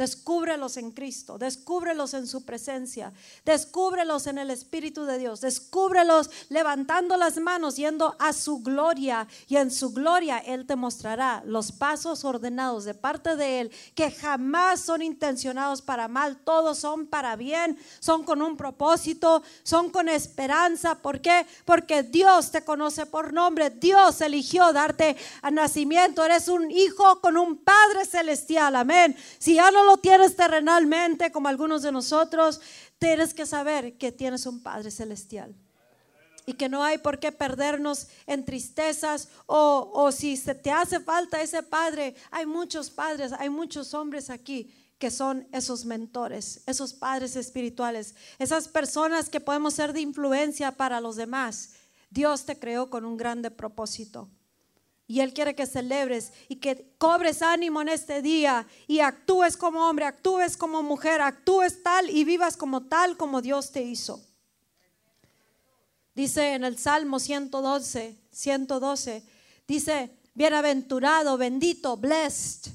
[SPEAKER 1] Descúbrelos en Cristo, descúbrelos en su presencia, descúbrelos en el Espíritu de Dios, descúbrelos levantando las manos, yendo a su gloria y en su gloria Él te mostrará los pasos ordenados de parte de Él que jamás son intencionados para mal, todos son para bien, son con un propósito, son con esperanza. ¿Por qué? Porque Dios te conoce por nombre, Dios eligió darte a nacimiento, eres un hijo con un Padre celestial, amén. Si ya no lo tienes terrenalmente como algunos de nosotros, tienes que saber que tienes un Padre celestial. Y que no hay por qué perdernos en tristezas o, o si se te hace falta ese padre. Hay muchos padres, hay muchos hombres aquí que son esos mentores, esos padres espirituales, esas personas que podemos ser de influencia para los demás. Dios te creó con un grande propósito. Y Él quiere que celebres y que cobres ánimo en este día y actúes como hombre, actúes como mujer, actúes tal y vivas como tal como Dios te hizo. Dice en el Salmo 112, 112, dice, bienaventurado, bendito, blessed,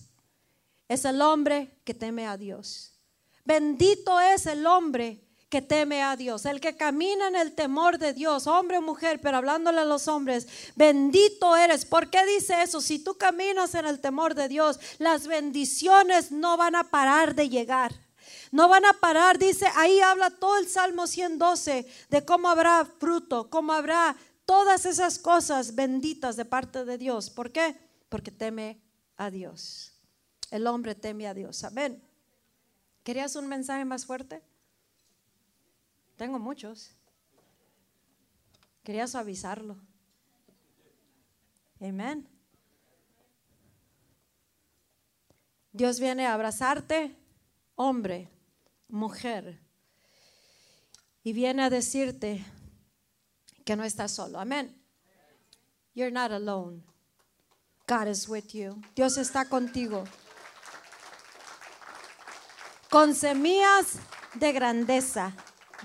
[SPEAKER 1] es el hombre que teme a Dios. Bendito es el hombre que teme a Dios, el que camina en el temor de Dios, hombre o mujer, pero hablándole a los hombres, bendito eres. ¿Por qué dice eso? Si tú caminas en el temor de Dios, las bendiciones no van a parar de llegar. No van a parar, dice, ahí habla todo el Salmo 112 de cómo habrá fruto, cómo habrá todas esas cosas benditas de parte de Dios. ¿Por qué? Porque teme a Dios. El hombre teme a Dios. Amén. ¿Querías un mensaje más fuerte? Tengo muchos. Quería suavizarlo. Amén. Dios viene a abrazarte, hombre, mujer, y viene a decirte que no estás solo. Amén. You're not alone. God is with you. Dios está contigo. Con semillas de grandeza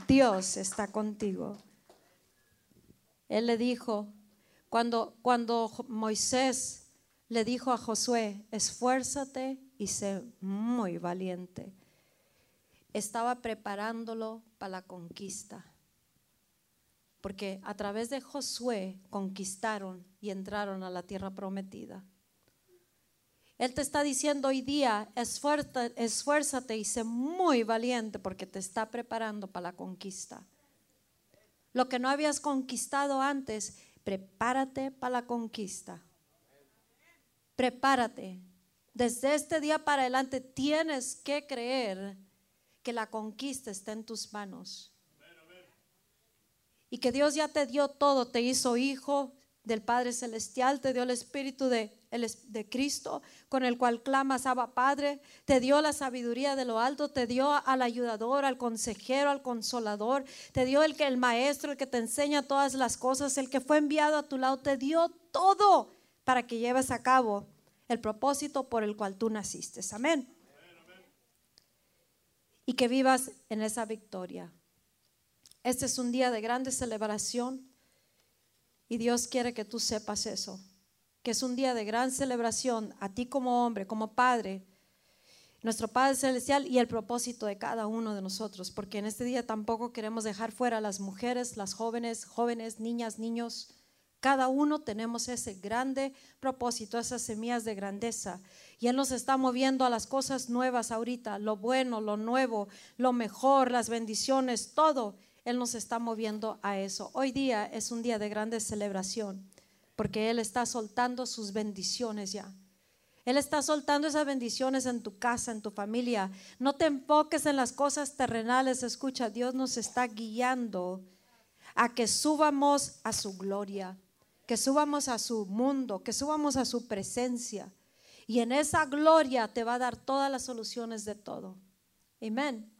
[SPEAKER 1] Dios está contigo. Él le dijo, cuando, cuando Moisés le dijo a Josué, esfuérzate y sé muy valiente, estaba preparándolo para la conquista. porque a través de Josué conquistaron y entraron a la tierra prometida. Él te está diciendo hoy día, esfuérzate y sé muy valiente porque te está preparando para la conquista. Lo que no habías conquistado antes, prepárate para la conquista. Prepárate. Desde este día para adelante tienes que creer que la conquista está en tus manos. Y que Dios ya te dio todo, te hizo hijo del Padre Celestial, te dio el Espíritu de, de Cristo con el cual clamas, Abba Padre, te dio la sabiduría de lo alto, te dio al ayudador, al consejero, al consolador, te dio el que el maestro, el que te enseña todas las cosas, el que fue enviado a tu lado, te dio todo para que lleves a cabo el propósito por el cual tú naciste. Amén. Y que vivas en esa victoria. Este es un día de grande celebración y Dios quiere que tú sepas eso, que es un día de gran celebración a ti como hombre, como padre, nuestro Padre Celestial y el propósito de cada uno de nosotros, porque en este día tampoco queremos dejar fuera a las mujeres, las jóvenes, jóvenes, niñas, niños. Cada uno tenemos ese grande propósito, esas semillas de grandeza. Y Él nos está moviendo a las cosas nuevas ahorita, lo bueno, lo nuevo, lo mejor, las bendiciones, todo. Él nos está moviendo a eso. Hoy día es un día de grande celebración porque Él está soltando sus bendiciones ya. Él está soltando esas bendiciones en tu casa, en tu familia. No te enfoques en las cosas terrenales. Escucha, Dios nos está guiando a que subamos a su gloria, que subamos a su mundo, que subamos a su presencia. Y en esa gloria te va a dar todas las soluciones de todo. Amén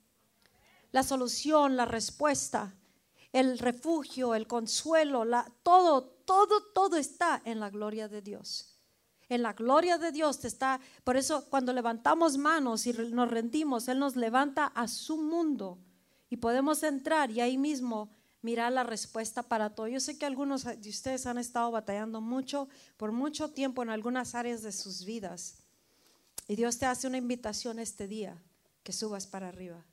[SPEAKER 1] la solución, la respuesta, el refugio, el consuelo, la, todo, todo, todo está en la gloria de Dios. En la gloria de Dios te está, por eso cuando levantamos manos y nos rendimos, Él nos levanta a su mundo y podemos entrar y ahí mismo mirar la respuesta para todo. Yo sé que algunos de ustedes han estado batallando mucho, por mucho tiempo en algunas áreas de sus vidas. Y Dios te hace una invitación este día, que subas para arriba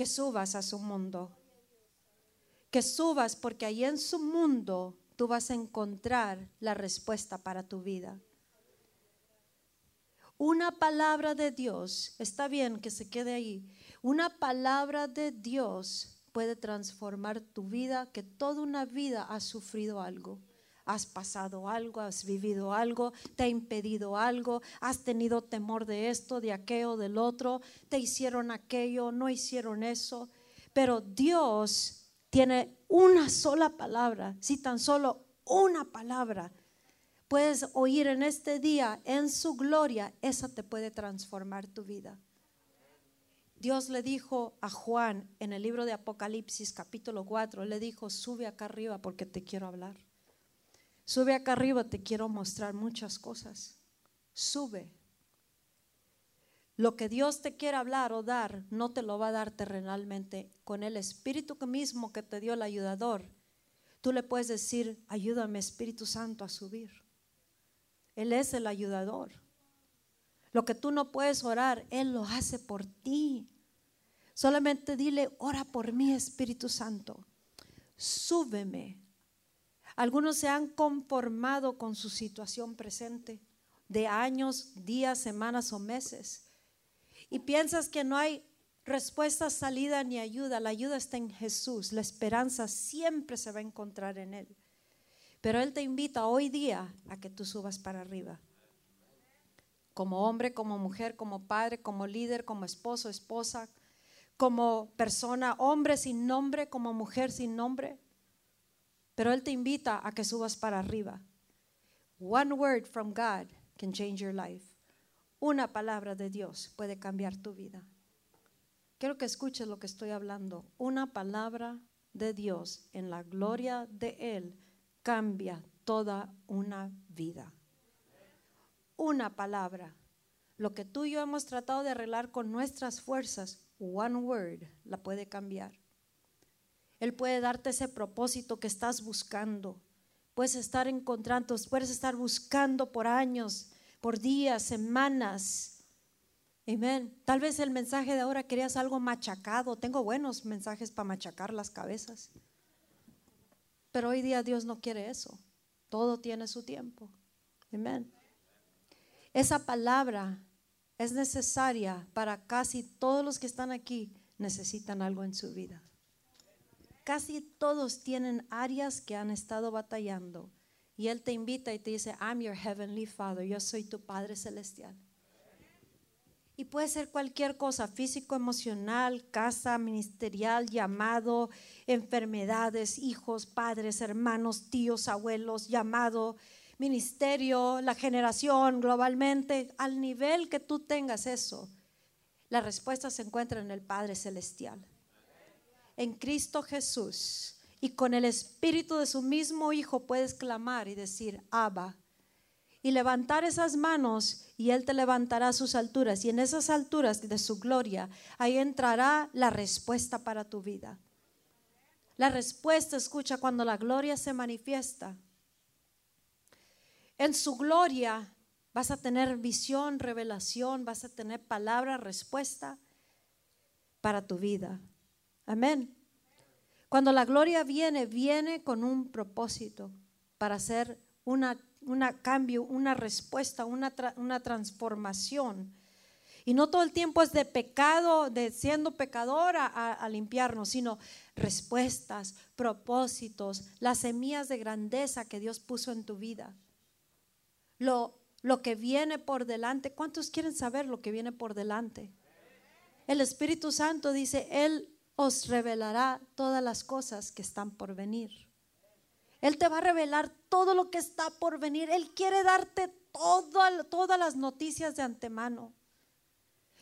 [SPEAKER 1] que subas a su mundo. Que subas porque ahí en su mundo tú vas a encontrar la respuesta para tu vida. Una palabra de Dios, está bien que se quede ahí, una palabra de Dios puede transformar tu vida, que toda una vida has sufrido algo has pasado algo, has vivido algo, te ha impedido algo, has tenido temor de esto, de aquello, del otro, te hicieron aquello, no hicieron eso. Pero Dios tiene una sola palabra, si tan solo una palabra puedes oír en este día, en su gloria, esa te puede transformar tu vida. Dios le dijo a Juan en el libro de Apocalipsis capítulo 4, le dijo, sube acá arriba porque te quiero hablar. Sube acá arriba, te quiero mostrar muchas cosas. Sube. Lo que Dios te quiere hablar o dar, no te lo va a dar terrenalmente. Con el Espíritu mismo que te dio el ayudador, tú le puedes decir, ayúdame Espíritu Santo a subir. Él es el ayudador. Lo que tú no puedes orar, Él lo hace por ti. Solamente dile, ora por mí Espíritu Santo. Súbeme algunos se han conformado con su situación presente de años, días, semanas o meses. Y piensas que no hay respuesta, salida ni ayuda. La ayuda está en Jesús. La esperanza siempre se va a encontrar en Él. Pero Él te invita hoy día a que tú subas para arriba. Como hombre, como mujer, como padre, como líder, como esposo, esposa, como persona, hombre sin nombre, como mujer sin nombre. Pero Él te invita a que subas para arriba. One word from God can change your life. Una palabra de Dios puede cambiar tu vida. Quiero que escuches lo que estoy hablando. Una palabra de Dios en la gloria de Él cambia toda una vida. Una palabra. Lo que tú y yo hemos tratado de arreglar con nuestras fuerzas, one word la puede cambiar. Él puede darte ese propósito que estás buscando. Puedes estar encontrando, puedes estar buscando por años, por días, semanas. Amén. Tal vez el mensaje de ahora querías algo machacado. Tengo buenos mensajes para machacar las cabezas. Pero hoy día Dios no quiere eso. Todo tiene su tiempo. Amén. Esa palabra es necesaria para casi todos los que están aquí necesitan algo en su vida. Casi todos tienen áreas que han estado batallando y Él te invita y te dice, I'm your heavenly Father, yo soy tu Padre Celestial. Y puede ser cualquier cosa, físico, emocional, casa, ministerial, llamado, enfermedades, hijos, padres, hermanos, tíos, abuelos, llamado, ministerio, la generación globalmente, al nivel que tú tengas eso, la respuesta se encuentra en el Padre Celestial. En Cristo Jesús y con el espíritu de su mismo Hijo puedes clamar y decir, Abba. Y levantar esas manos y Él te levantará a sus alturas. Y en esas alturas de su gloria, ahí entrará la respuesta para tu vida. La respuesta, escucha, cuando la gloria se manifiesta. En su gloria vas a tener visión, revelación, vas a tener palabra, respuesta para tu vida. Amén. Cuando la gloria viene, viene con un propósito para hacer una, cambio, una respuesta, una, una transformación. Y no todo el tiempo es de pecado, de siendo pecador a, limpiarnos, sino respuestas, propósitos, las semillas de grandeza que Dios puso en tu vida. Lo, lo que viene por delante. ¿Cuántos quieren saber lo que viene por delante? El Espíritu Santo dice, Él os revelará todas las cosas que están por venir. Él te va a revelar todo lo que está por venir. Él quiere darte todas las noticias de antemano.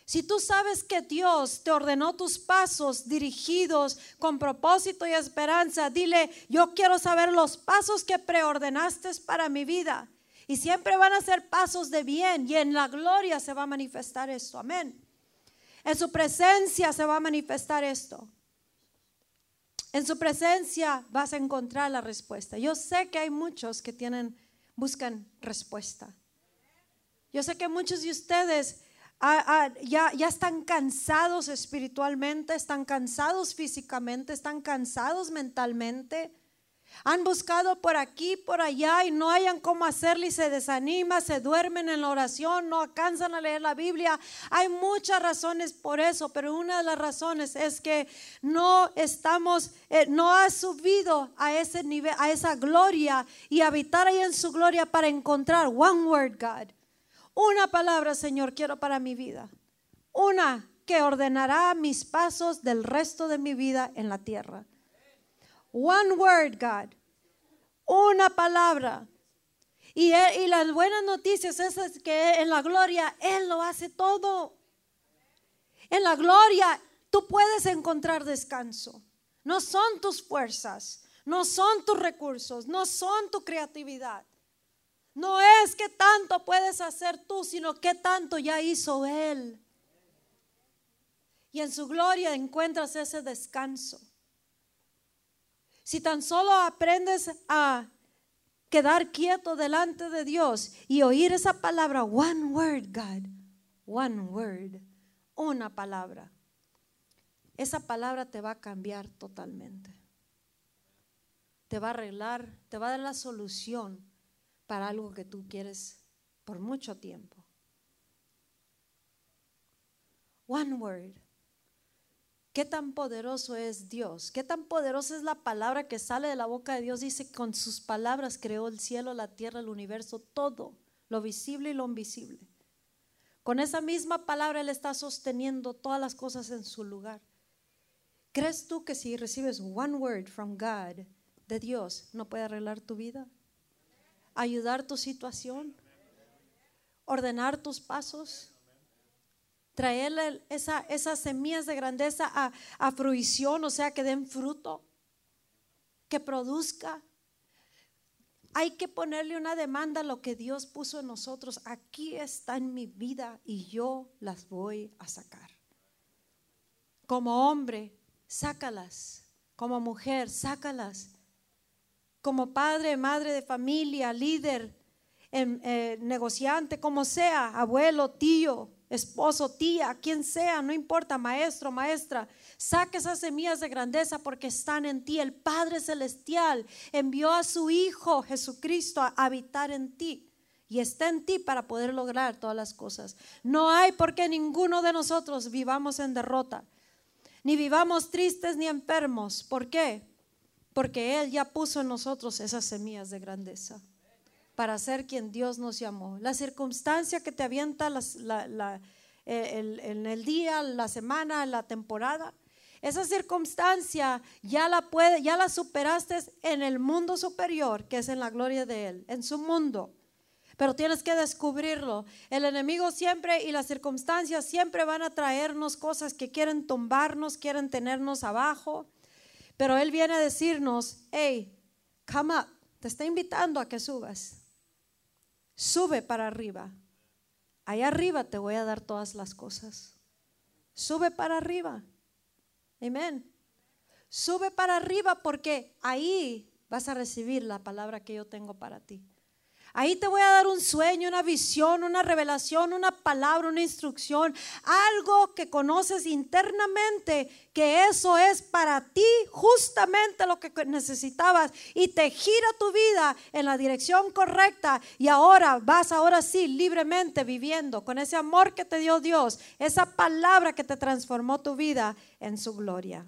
[SPEAKER 1] Si tú sabes que Dios te ordenó tus pasos dirigidos con propósito y esperanza, dile, yo quiero saber los pasos que preordenaste para mi vida. Y siempre van a ser pasos de bien y en la gloria se va a manifestar esto. Amén. En su presencia se va a manifestar esto. En su presencia vas a encontrar la respuesta. Yo sé que hay muchos que tienen, buscan respuesta. Yo sé que muchos de ustedes ah, ah, ya, ya están cansados espiritualmente, están cansados físicamente, están cansados mentalmente. Han buscado por aquí, por allá y no hayan cómo hacerle y se desanima, se duermen en la oración, no alcanzan a leer la Biblia. Hay muchas razones por eso, pero una de las razones es que no estamos, eh, no ha subido a ese nivel, a esa gloria y habitar ahí en su gloria para encontrar one word God. Una palabra, Señor, quiero para mi vida. Una que ordenará mis pasos del resto de mi vida en la tierra. One word, God. Una palabra. Y, y las buenas noticias es que en la gloria Él lo hace todo. En la gloria tú puedes encontrar descanso. No son tus fuerzas, no son tus recursos, no son tu creatividad. No es que tanto puedes hacer tú, sino que tanto ya hizo Él. Y en su gloria encuentras ese descanso. Si tan solo aprendes a quedar quieto delante de Dios y oír esa palabra, one word, God, one word, una palabra, esa palabra te va a cambiar totalmente. Te va a arreglar, te va a dar la solución para algo que tú quieres por mucho tiempo. One word. ¿Qué tan poderoso es Dios? ¿Qué tan poderosa es la palabra que sale de la boca de Dios? Dice, con sus palabras creó el cielo, la tierra, el universo, todo, lo visible y lo invisible. Con esa misma palabra Él está sosteniendo todas las cosas en su lugar. ¿Crees tú que si recibes one word from God, de Dios, no puede arreglar tu vida? ¿Ayudar tu situación? ¿Ordenar tus pasos? Traerle esa, esas semillas de grandeza a, a fruición, o sea, que den fruto, que produzca. Hay que ponerle una demanda a lo que Dios puso en nosotros. Aquí está en mi vida y yo las voy a sacar. Como hombre, sácalas. Como mujer, sácalas. Como padre, madre de familia, líder, em, eh, negociante, como sea, abuelo, tío, esposo, tía, quien sea, no importa, maestro, maestra, saque esas semillas de grandeza porque están en ti. El Padre Celestial envió a su Hijo Jesucristo a habitar en ti y está en ti para poder lograr todas las cosas. No hay por qué ninguno de nosotros vivamos en derrota, ni vivamos tristes ni enfermos. ¿Por qué? Porque Él ya puso en nosotros esas semillas de grandeza para ser quien Dios nos llamó. La circunstancia que te avienta en el día, la semana, la temporada, esa circunstancia ya la puede, ya la superaste en el mundo superior, que es en la gloria de Él, en su mundo. Pero tienes que descubrirlo. El enemigo siempre y las circunstancias siempre van a traernos cosas que quieren tumbarnos, quieren tenernos abajo. Pero Él viene a decirnos, hey, come up, te está invitando a que subas sube para arriba. Allá arriba te voy a dar todas las cosas. Sube para arriba. Amén. Sube para arriba porque ahí vas a recibir la palabra que yo tengo para ti. Ahí te voy a dar un sueño, una visión, una revelación, una palabra, una instrucción, algo que conoces internamente, que eso es para ti justamente lo que necesitabas y te gira tu vida en la dirección correcta y ahora vas ahora sí libremente viviendo con ese amor que te dio Dios, esa palabra que te transformó tu vida en su gloria.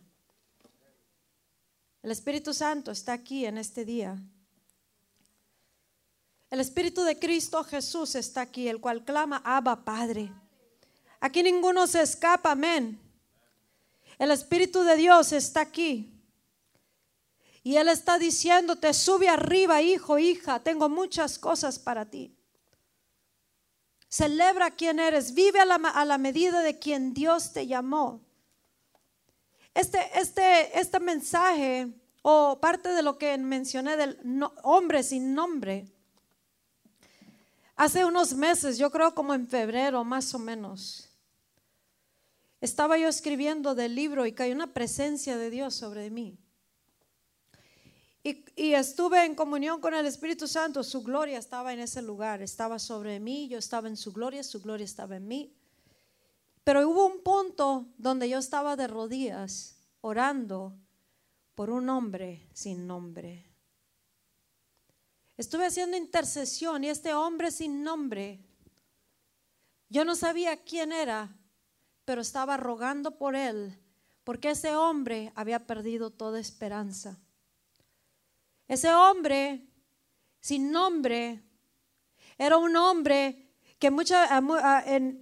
[SPEAKER 1] El Espíritu Santo está aquí en este día el Espíritu de Cristo Jesús está aquí, el cual clama, Abba Padre. Aquí ninguno se escapa, amén. El Espíritu de Dios está aquí. Y Él está diciéndote, sube arriba, hijo, hija, tengo muchas cosas para ti. Celebra quién eres, vive a la, medida de quien Dios te llamó. Este, este, este mensaje, o parte de lo que mencioné del hombre sin nombre, Hace unos meses, yo creo como en febrero más o menos, estaba yo escribiendo del libro y cayó una presencia de Dios sobre mí. Y, y, estuve en comunión con el Espíritu Santo, su gloria estaba en ese lugar, estaba sobre mí, yo estaba en su gloria, su gloria estaba en mí. Pero hubo un punto donde yo estaba de rodillas orando por un hombre sin nombre. Estuve haciendo intercesión y este hombre sin nombre, yo no sabía quién era, pero estaba rogando por él, porque ese hombre había perdido toda esperanza. Ese hombre sin nombre era un hombre que mucha,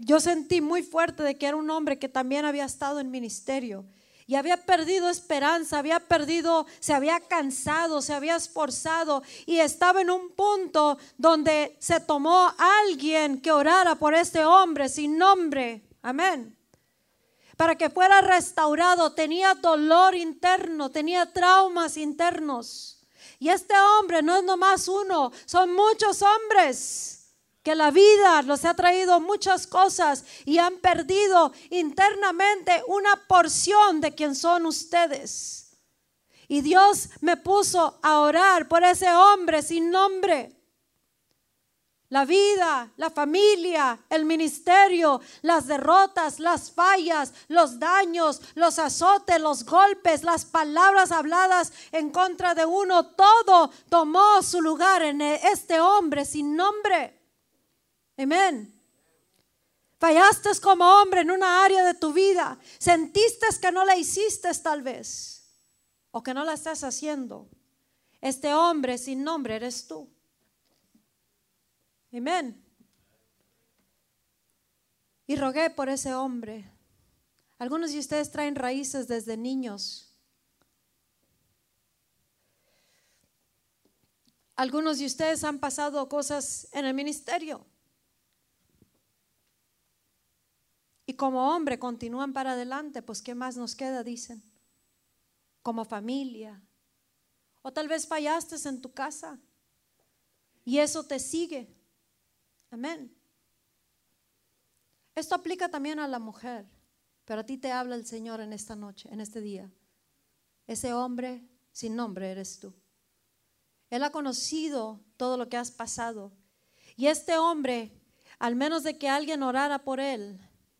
[SPEAKER 1] yo sentí muy fuerte de que era un hombre que también había estado en ministerio y había perdido esperanza, había perdido, se había cansado, se había esforzado y estaba en un punto donde se tomó alguien que orara por este hombre sin nombre. Amén. Para que fuera restaurado, tenía dolor interno, tenía traumas internos. Y este hombre no es nomás uno, son muchos hombres la vida los ha traído muchas cosas y han perdido internamente una porción de quien son ustedes. Y Dios me puso a orar por ese hombre sin nombre. La vida, la familia, el ministerio, las derrotas, las fallas, los daños, los azotes, los golpes, las palabras habladas en contra de uno, todo tomó su lugar en este hombre sin nombre. Amén. Fallaste como hombre en una área de tu vida. Sentiste que no la hiciste tal vez. O que no la estás haciendo. Este hombre sin nombre eres tú. Amén. Y rogué por ese hombre. Algunos de ustedes traen raíces desde niños. Algunos de ustedes han pasado cosas en el ministerio. Y como hombre continúan para adelante, pues ¿qué más nos queda? Dicen. Como familia. O tal vez fallaste en tu casa. Y eso te sigue. Amén. Esto aplica también a la mujer. Pero a ti te habla el Señor en esta noche, en este día. Ese hombre sin nombre eres tú. Él ha conocido todo lo que has pasado. Y este hombre, al menos de que alguien orara por él,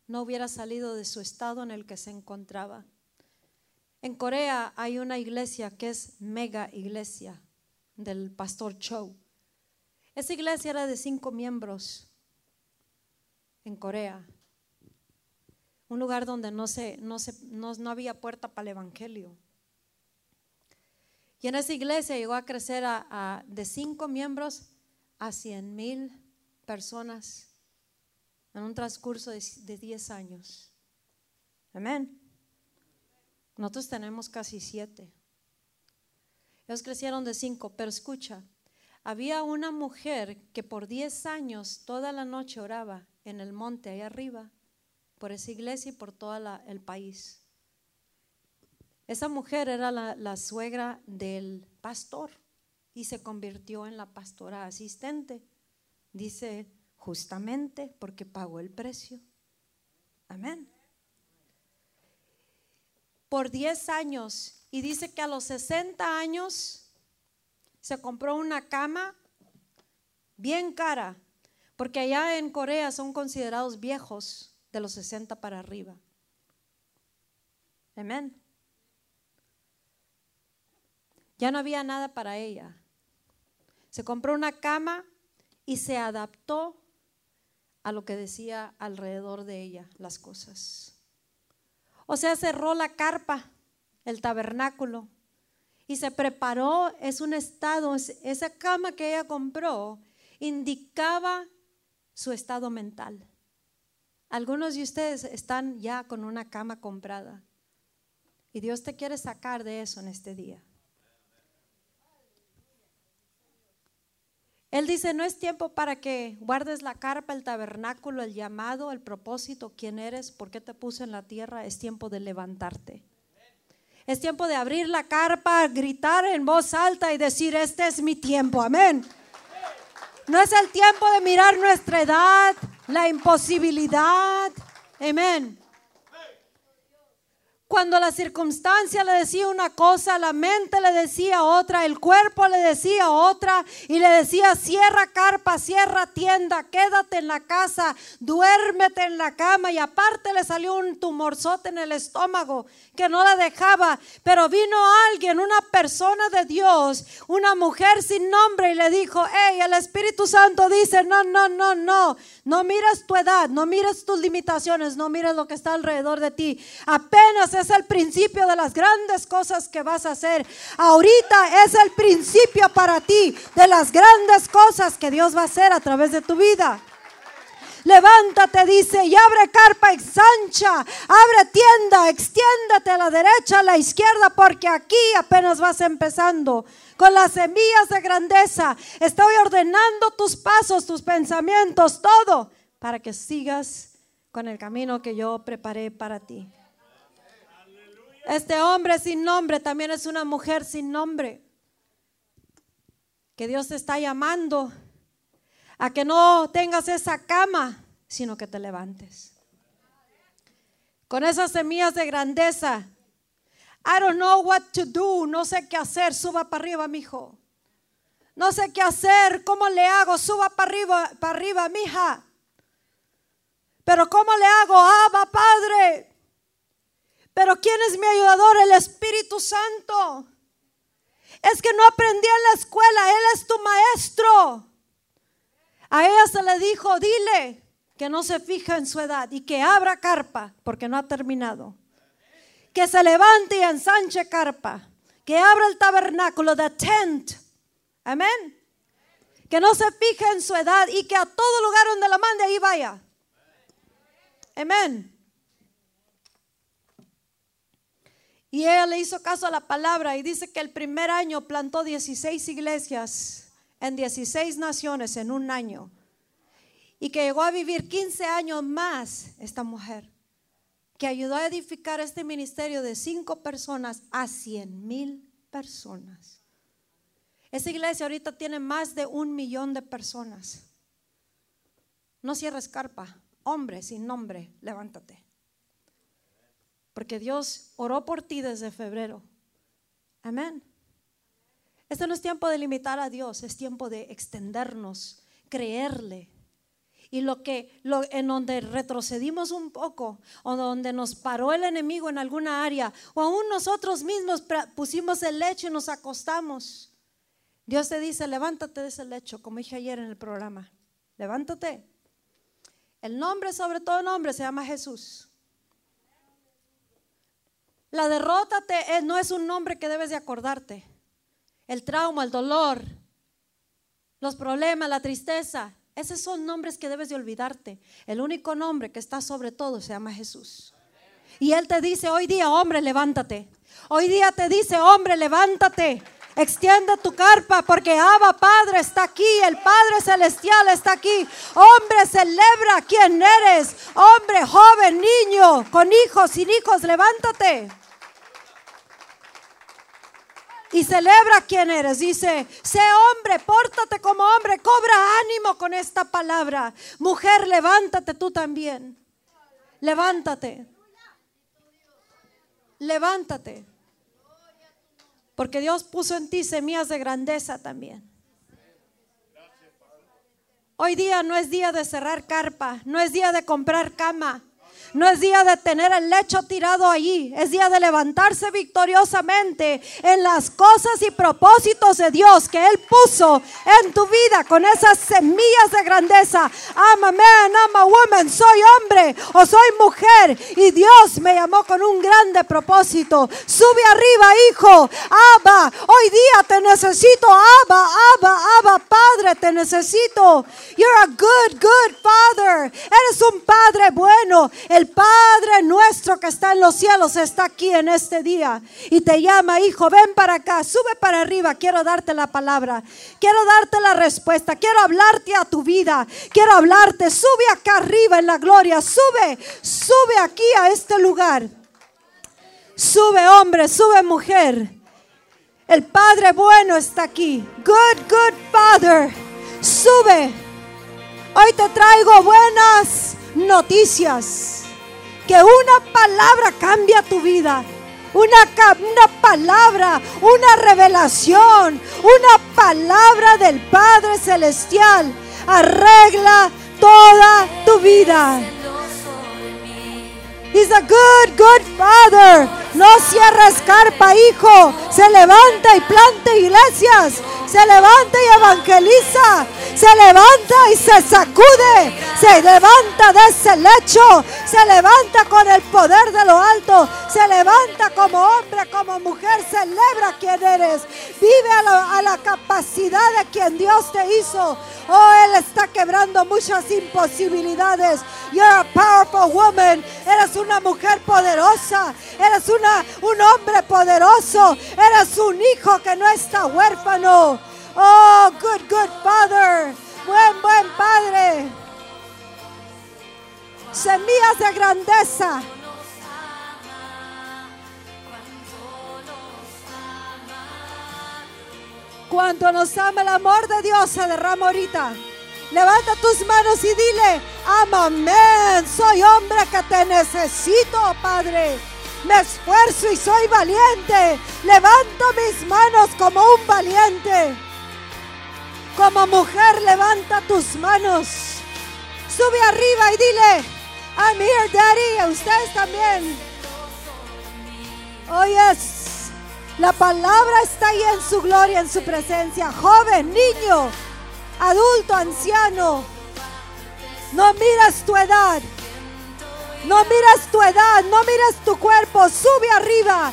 [SPEAKER 1] no hubiera salido de su estado en el que se encontraba. En Corea hay una iglesia que es mega iglesia del pastor Cho. Esa iglesia era de cinco miembros en Corea. Un lugar donde no, se, no, se, no, no había puerta para el evangelio. Y en esa iglesia llegó a crecer a, de cinco miembros a cien mil personas en un transcurso de, de diez años. Amén. Nosotros tenemos casi siete. Ellos crecieron de cinco, pero escucha, había una mujer que por diez años toda la noche oraba en el monte ahí arriba, por esa iglesia y por todo el país. Esa mujer era la, la suegra del pastor y se convirtió en la pastora asistente. Dice justamente porque pagó el precio. Amén por 10 años y dice que a los 60 años se compró una cama bien cara, porque allá en Corea son considerados viejos de los 60 para arriba. Amén. Ya no había nada para ella. Se compró una cama y se adaptó a lo que decía alrededor de ella las cosas. O sea, cerró la carpa, el tabernáculo, y se preparó, es un estado, esa cama que ella compró indicaba su estado mental. Algunos de ustedes están ya con una cama comprada y Dios te quiere sacar de eso en este día. Él dice, no es tiempo para que guardes la carpa, el tabernáculo, el llamado, el propósito, quién eres, por qué te puse en la tierra. Es tiempo de levantarte. Es tiempo de abrir la carpa, gritar en voz alta y decir, este es mi tiempo. Amén. No es el tiempo de mirar nuestra edad, la imposibilidad. Amén. Cuando la circunstancia le decía una cosa, la mente le decía otra, el cuerpo le decía otra y le decía, cierra carpa, cierra tienda, quédate en la casa, duérmete en la cama y aparte le salió un tumorzote en el estómago que no la dejaba, pero vino alguien, una persona de Dios, una mujer sin nombre y le dijo, hey, el Espíritu Santo dice, no, no, no, no, no mires tu edad, no mires tus limitaciones, no mires lo que está alrededor de ti, apenas es el principio de las grandes cosas que vas a hacer. Ahorita es el principio para ti de las grandes cosas que Dios va a hacer a través de tu vida. Levántate, dice, y abre carpa, exancha, abre tienda, extiéndete a la derecha, a la izquierda, porque aquí apenas vas empezando con las semillas de grandeza. Estoy ordenando tus pasos, tus pensamientos, todo, para que sigas con el camino que yo preparé para ti. Este hombre sin nombre también es una mujer sin nombre. Que Dios te está llamando a que no tengas esa cama, sino que te levantes. Con esas semillas de grandeza. I don't know what to do. No sé qué hacer. Suba para arriba, mi hijo. No sé qué hacer. ¿Cómo le hago? Suba para arriba, para arriba, hija. Pero ¿cómo le hago? Abba, Padre. Pero ¿quién es mi ayudador? El Espíritu Santo. Es que no aprendí en la escuela, Él es tu maestro. A ella se le dijo, dile que no se fija en su edad y que abra carpa, porque no ha terminado. Que se levante y ensanche carpa. Que abra el tabernáculo, the tent. Amén. Que no se fije en su edad y que a todo lugar donde la mande ahí vaya. Amén. Y ella le hizo caso a la palabra y dice que el primer año plantó 16 iglesias en 16 naciones en un año. Y que llegó a vivir 15 años más esta mujer, que ayudó a edificar este ministerio de 5 personas a 100 mil personas. Esa iglesia ahorita tiene más de un millón de personas. No cierres carpa, hombre sin nombre, levántate. Porque Dios oró por ti desde febrero. Amén. Este no es tiempo de limitar a Dios, es tiempo de extendernos, creerle Y lo que lo, en donde retrocedimos un poco, o donde nos paró el enemigo en alguna área, o aún nosotros mismos pusimos el lecho y nos acostamos. Dios te dice, levántate de ese lecho, como dije ayer en el programa. Levántate. El nombre sobre todo nombre se llama Jesús. La derrota te, no es un nombre que debes de acordarte. El trauma, el dolor, los problemas, la tristeza, esos son nombres que debes de olvidarte. El único nombre que está sobre todo se llama Jesús. Y Él te dice, hoy día, hombre, levántate. Hoy día te dice, hombre, levántate. Extiende tu carpa porque Abba Padre está aquí, el Padre Celestial está aquí. Hombre, celebra quién eres. Hombre, joven, niño, con hijos, sin hijos, levántate y celebra quién eres. Dice, sé hombre, pórtate como hombre, cobra ánimo con esta palabra. Mujer, levántate tú también. Levántate. Levántate. Porque Dios puso en ti semillas de grandeza también. Hoy día no es día de cerrar carpa, no es día de comprar cama, no es día de tener el lecho tirado allí. Es día de levantarse victoriosamente en las cosas y propósitos de Dios que Él puso en tu vida con esas semillas de grandeza. I'm a man, I'm woman. Soy hombre o soy mujer. Y Dios me llamó con un grande propósito. Sube arriba, hijo. Abba, hoy día te necesito. Abba, Abba, Abba, Padre, te necesito. You're a good, good Father. Eres un Padre bueno. El Padre nuestro que está en los cielos está aquí en este día y te llama, hijo, ven para acá, sube para arriba, quiero darte la palabra, quiero darte la respuesta, quiero hablarte a tu vida, quiero hablarte, sube acá arriba en la gloria, sube, sube aquí a este lugar. Sube hombre, sube mujer. El Padre bueno está aquí. Good, good Father. Sube. Hoy te traigo buenas noticias que una palabra cambia tu vida. Una, una, palabra, una revelación, una palabra del Padre Celestial arregla toda tu vida. He's a good, good father. No cierres carpa, hijo. Se levanta y planta iglesias. Se levanta y evangeliza se levanta y se sacude, se levanta de ese lecho, se levanta con el poder de lo alto, se levanta como hombre, como mujer, celebra quién eres, vive a la, capacidad de quien Dios te hizo. Oh, Él está quebrando muchas imposibilidades. You're a powerful woman. Eres una mujer poderosa. Eres una, un hombre poderoso. Eres un hijo que no está huérfano. Oh, good, good Father. Buen, buen Padre. Semillas de grandeza. Cuando nos ama el amor de Dios se derrama ahorita. Levanta tus manos y dile, amén, soy hombre que te necesito, Padre. Me esfuerzo y soy valiente. Levanto mis manos como un valiente. Como mujer, levanta tus manos. Sube arriba y dile, I'm here, Daddy. A ustedes también. Hoy es. La palabra está ahí en su gloria, en su presencia. Joven, niño, adulto, anciano. No miras tu edad. No miras tu edad, no miras tu cuerpo. Sube arriba.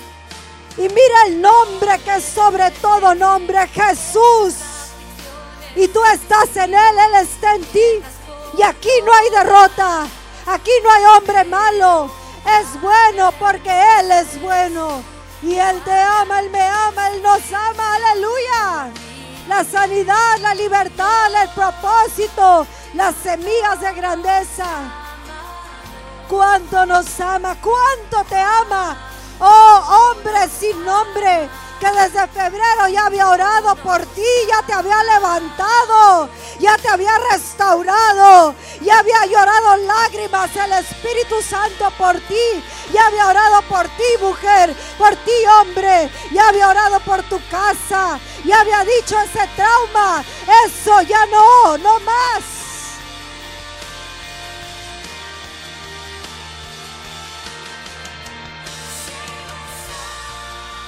[SPEAKER 1] Y mira el nombre que es sobre todo nombre, Jesús y tú estás en Él, Él está en ti. Y aquí no hay derrota, aquí no hay hombre malo. Es bueno porque Él es bueno. Y Él te ama, Él me ama, Él nos ama, aleluya. La sanidad, la libertad, el propósito, las semillas de grandeza. Cuánto nos ama, cuánto te ama. Oh hombre sin nombre, que desde febrero ya había orado por ti, ya te había levantado, ya te había restaurado, ya había llorado lágrimas el Espíritu Santo por ti. Ya había orado por ti, mujer, por ti, hombre. Ya había orado por tu casa. Y había dicho ese trauma. Eso ya no, no más.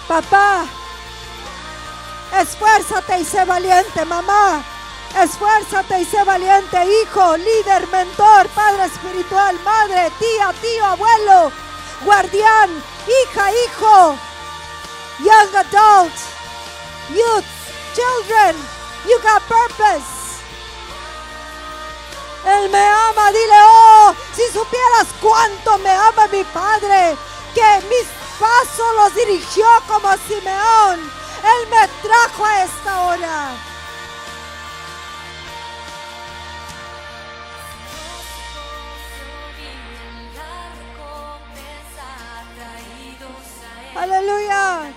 [SPEAKER 1] Papá, esfuérzate y sé valiente, mamá. Esfuérzate y sé valiente, hijo, líder, mentor, padre espiritual, madre, tía, tío, abuelo, guardián, hija, hijo, young adult, youth, children, you got purpose. Él me ama, dile, oh, si supieras cuánto me ama mi Padre, que mis pasos los dirigió como Simeón. Él me trajo a esta hora. Aleluya.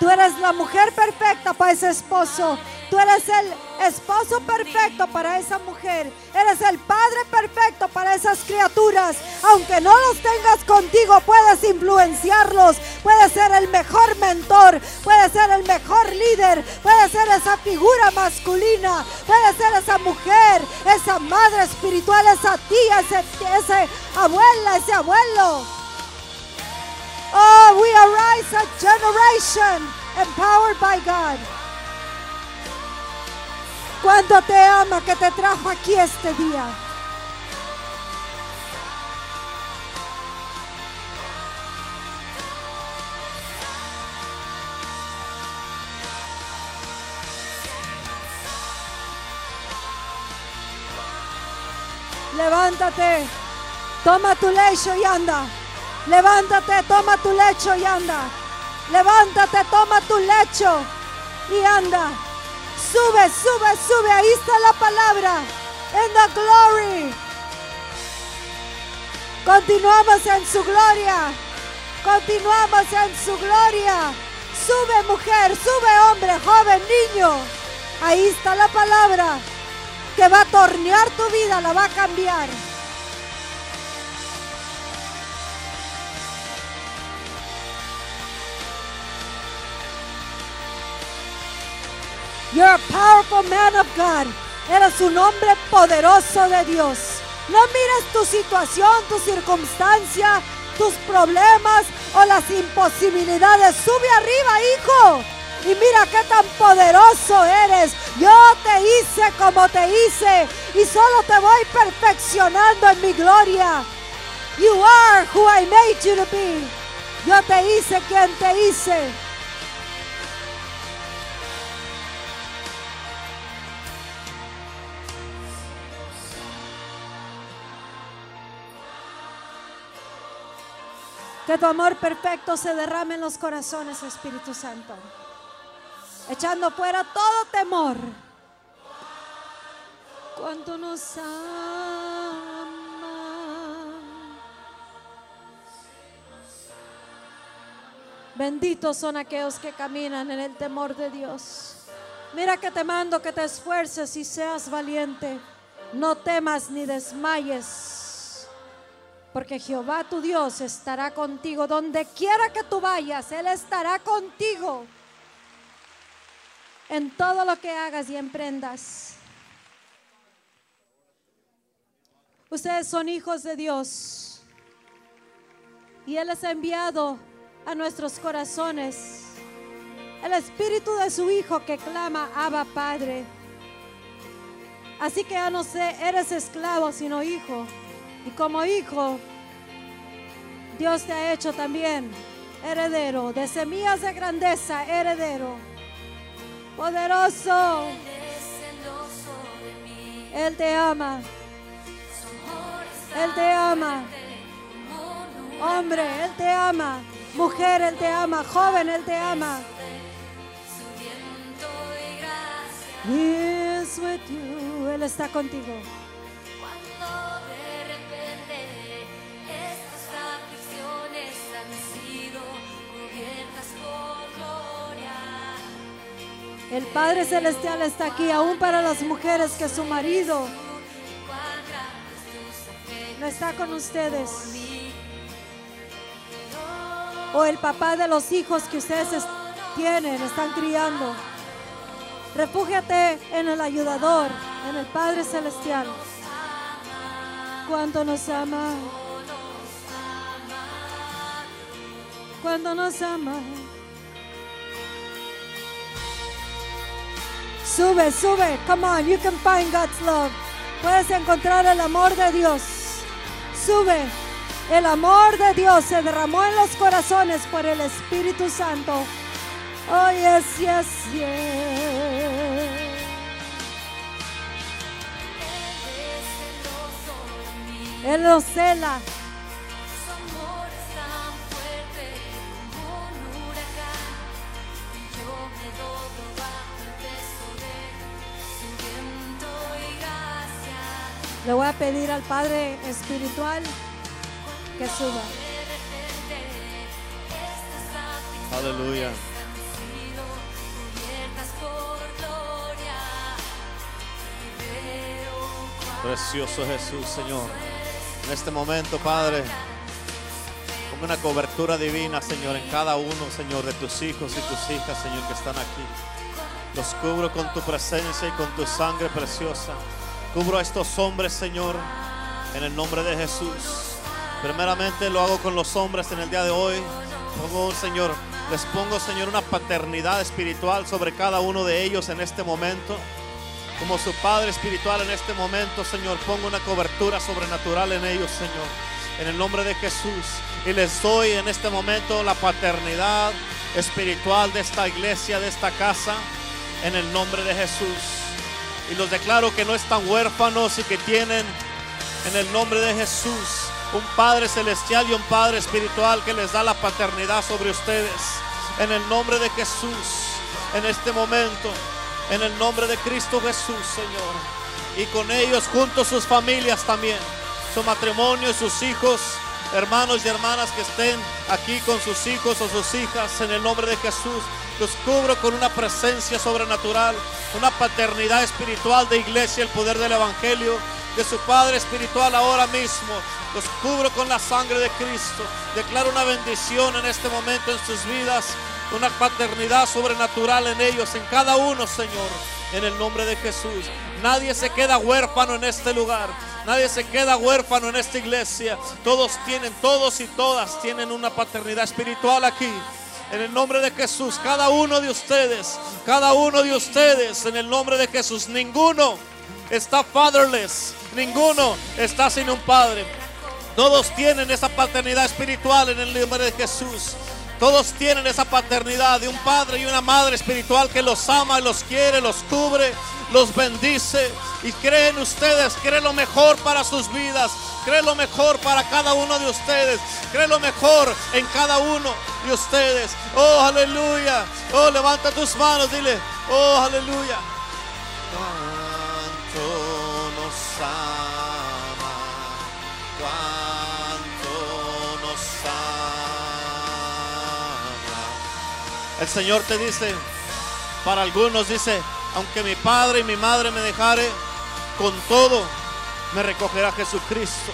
[SPEAKER 1] Tú eres la mujer perfecta para ese esposo. Tú eres el esposo perfecto para esa mujer. Eres el padre perfecto para esas criaturas. Aunque no los tengas contigo, puedes influenciarlos. Puedes ser el mejor mentor. Puedes ser el mejor líder. Puedes ser esa figura masculina. Puedes ser esa mujer, esa madre espiritual, esa tía, ese, abuela, ese abuelo. Oh, we arise a generation empowered by God. Cuánto te ama que te trajo aquí este día. Levántate, toma tu lecho y anda. Levántate, toma tu lecho y anda. Levántate, toma tu lecho y anda. Sube, sube, sube. Ahí está la palabra. En the glory. Continuamos en su gloria. Continuamos en su gloria. Sube mujer, sube hombre, joven, niño. Ahí está la palabra que va a tornear tu vida, la va a cambiar. You're a powerful man of God. Eres un hombre poderoso de Dios. No mires tu situación, tu circunstancia, tus problemas o las imposibilidades. Sube arriba, hijo. Y mira qué tan poderoso eres. Yo te hice como te hice. Y solo te voy perfeccionando en mi gloria. You are who I made you to be. Yo te hice quien te hice. Que tu amor perfecto se derrame en los corazones, Espíritu Santo. Echando fuera todo temor. Cuando nos ama. Benditos son aquellos que caminan en el temor de Dios. Mira que te mando que te esfuerces y seas valiente. No temas ni desmayes. Porque Jehová tu Dios estará contigo. Donde quiera que tú vayas, Él estará contigo. En todo lo que hagas y emprendas. Ustedes son hijos de Dios. Y Él les ha enviado a nuestros corazones el espíritu de su Hijo que clama, Abba Padre. Así que ya no sé, eres esclavo, sino hijo. Y como hijo, Dios te ha hecho también heredero, de semillas de grandeza, heredero. Poderoso. Él te ama. Él te ama. Hombre, Él te ama. Mujer, Él te ama. Joven, Él te ama. He is with you. Él está contigo. El Padre Celestial está aquí, aún para las mujeres que su marido no está con ustedes. O el papá de los hijos que ustedes es- tienen, están criando. Refúgiate en el ayudador, en el Padre Celestial. Cuánto nos ama.
[SPEAKER 2] cuando nos ama. Sube, sube. Come on, you can find God's love. Puedes encontrar el amor de Dios. Sube. El amor de Dios se derramó en los corazones por el Espíritu Santo. Oh, yes, yes, yes. Él lo cela. Le voy a pedir al Padre Espiritual que suba.
[SPEAKER 3] Aleluya. Precioso Jesús, Señor. En este momento, Padre, como una cobertura divina, Señor, en cada uno, Señor, de tus hijos y tus hijas, Señor, que están aquí. Los cubro con tu presencia y con tu sangre preciosa. Cubro a estos hombres, Señor, en el nombre de Jesús. Primeramente lo hago con los hombres en el día de hoy. Pongo, Señor, les pongo, Señor, una paternidad espiritual sobre cada uno de ellos en este momento. Como su Padre espiritual en este momento, Señor, pongo una cobertura sobrenatural en ellos, Señor. En el nombre de Jesús. Y les doy en este momento la paternidad espiritual de esta iglesia, de esta casa. En el nombre de Jesús. Y los declaro que no están huérfanos y que tienen en el nombre de Jesús un Padre celestial y un Padre espiritual que les da la paternidad sobre ustedes. En el nombre de Jesús, en este momento, en el nombre de Cristo Jesús, Señor. Y con ellos juntos sus familias también, su matrimonio sus hijos, hermanos y hermanas que estén aquí con sus hijos o sus hijas, en el nombre de Jesús. Los cubro con una presencia sobrenatural, una paternidad espiritual de iglesia, el poder del Evangelio, de su Padre espiritual ahora mismo. Los cubro con la sangre de Cristo. Declaro una bendición en este momento en sus vidas, una paternidad sobrenatural en ellos, en cada uno, Señor, en el nombre de Jesús. Nadie se queda huérfano en este lugar. Nadie se queda huérfano en esta iglesia. Todos tienen, todos y todas tienen una paternidad espiritual aquí. En el nombre de Jesús, cada uno de ustedes, cada uno de ustedes, en el nombre de Jesús, ninguno está fatherless, ninguno está sin un padre. Todos tienen esa paternidad espiritual en el nombre de Jesús. Todos tienen esa paternidad de un padre y una madre espiritual que los ama, los quiere, los cubre, los bendice y creen ustedes, cree lo mejor para sus vidas, cree lo mejor para cada uno de ustedes, cree lo mejor en cada uno de ustedes. Oh, aleluya. Oh, levanta tus manos, dile, oh, aleluya. Cuánto El Señor te dice, para algunos dice, aunque mi padre y mi madre me dejare, con todo me recogerá Jesucristo.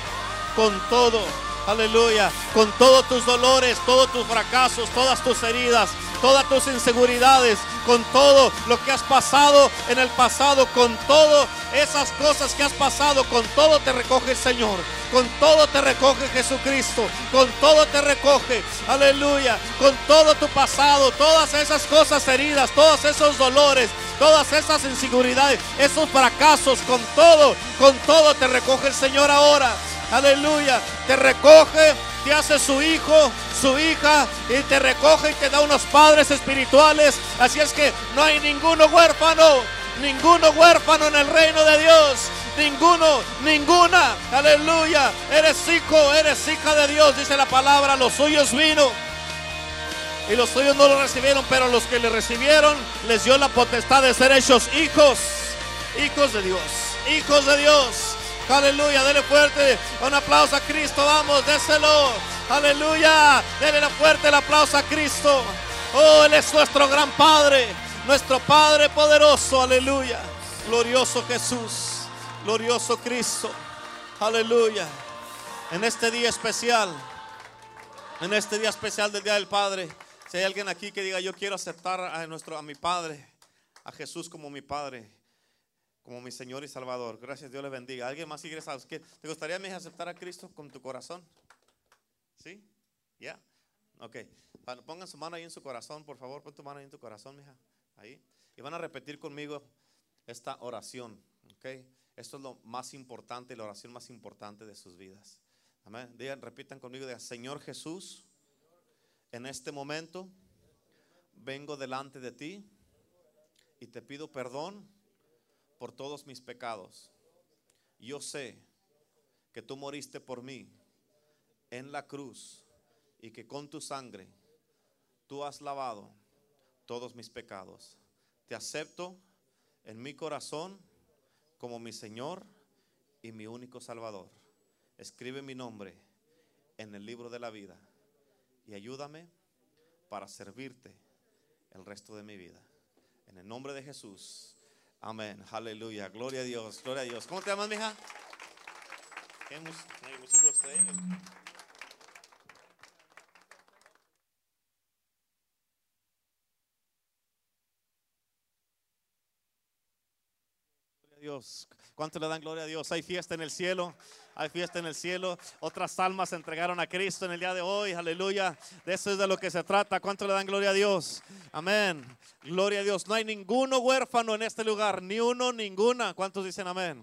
[SPEAKER 3] Con todo, aleluya, con todos tus dolores, todos tus fracasos, todas tus heridas, todas tus inseguridades, con todo lo que has pasado en el pasado, con todo esas cosas que has pasado, con todo te recoge el Señor, con todo te recoge Jesucristo, con todo te recoge, aleluya, con todo tu pasado, todas esas cosas heridas, todos esos dolores, todas esas inseguridades, esos fracasos, con todo, con todo te recoge el Señor ahora. Aleluya, te recoge, te hace su hijo, su hija, y te recoge y te da unos padres espirituales. Así es que no hay ninguno huérfano, ninguno huérfano en el reino de Dios. Ninguno, ninguna, aleluya. Eres hijo, eres hija de Dios, dice la palabra. Los suyos vino y los suyos no lo recibieron, pero los que le recibieron les dio la potestad de ser hechos hijos, hijos de Dios, hijos de Dios. Aleluya, dele fuerte un aplauso a Cristo, vamos, déselo. Aleluya, dele fuerte el aplauso a Cristo. Oh, Él es nuestro gran Padre, nuestro Padre poderoso, aleluya. Glorioso Jesús, glorioso Cristo, aleluya. En este día especial, en este día especial del Día del Padre, si hay alguien aquí que diga, yo quiero aceptar a, nuestro, a mi Padre, a Jesús como mi Padre, como mi Señor y Salvador. Gracias, Dios le bendiga. ¿Alguien más quiere saber? ¿Te gustaría hija, aceptar a Cristo con tu corazón? ¿Sí? ¿Ya? Ok. Pa- Pongan su mano ahí en su corazón, por favor. Pon tu mano ahí en tu corazón, mija. Ahí. Y van a repetir conmigo esta oración. Ok. Esto es lo más importante, la oración más importante de sus vidas. Amén. Digan, repitan conmigo. Digan, Señor Jesús, en este momento vengo delante de ti y te pido perdón por todos mis pecados. Yo sé que tú moriste por mí en la cruz y que con tu sangre tú has lavado todos mis pecados. Te acepto en mi corazón como mi Señor y mi único Salvador. Escribe mi nombre en el libro de la vida y ayúdame para servirte el resto de mi vida. En el nombre de Jesús. Amén. Aleluya. Gloria a Dios. Gloria a Dios. ¿Cómo te llamas, mija? Eh, mucho gusto, eh. Gloria a Dios. ¿Cuánto le dan gloria a Dios? Hay fiesta en el cielo. Hay fiesta en el cielo. Otras almas se entregaron a Cristo en el día de hoy. Aleluya. De eso es de lo que se trata. ¿Cuánto le dan gloria a Dios? Amén. Gloria a Dios. No hay ninguno huérfano en este lugar. Ni uno, ninguna. ¿Cuántos dicen amén?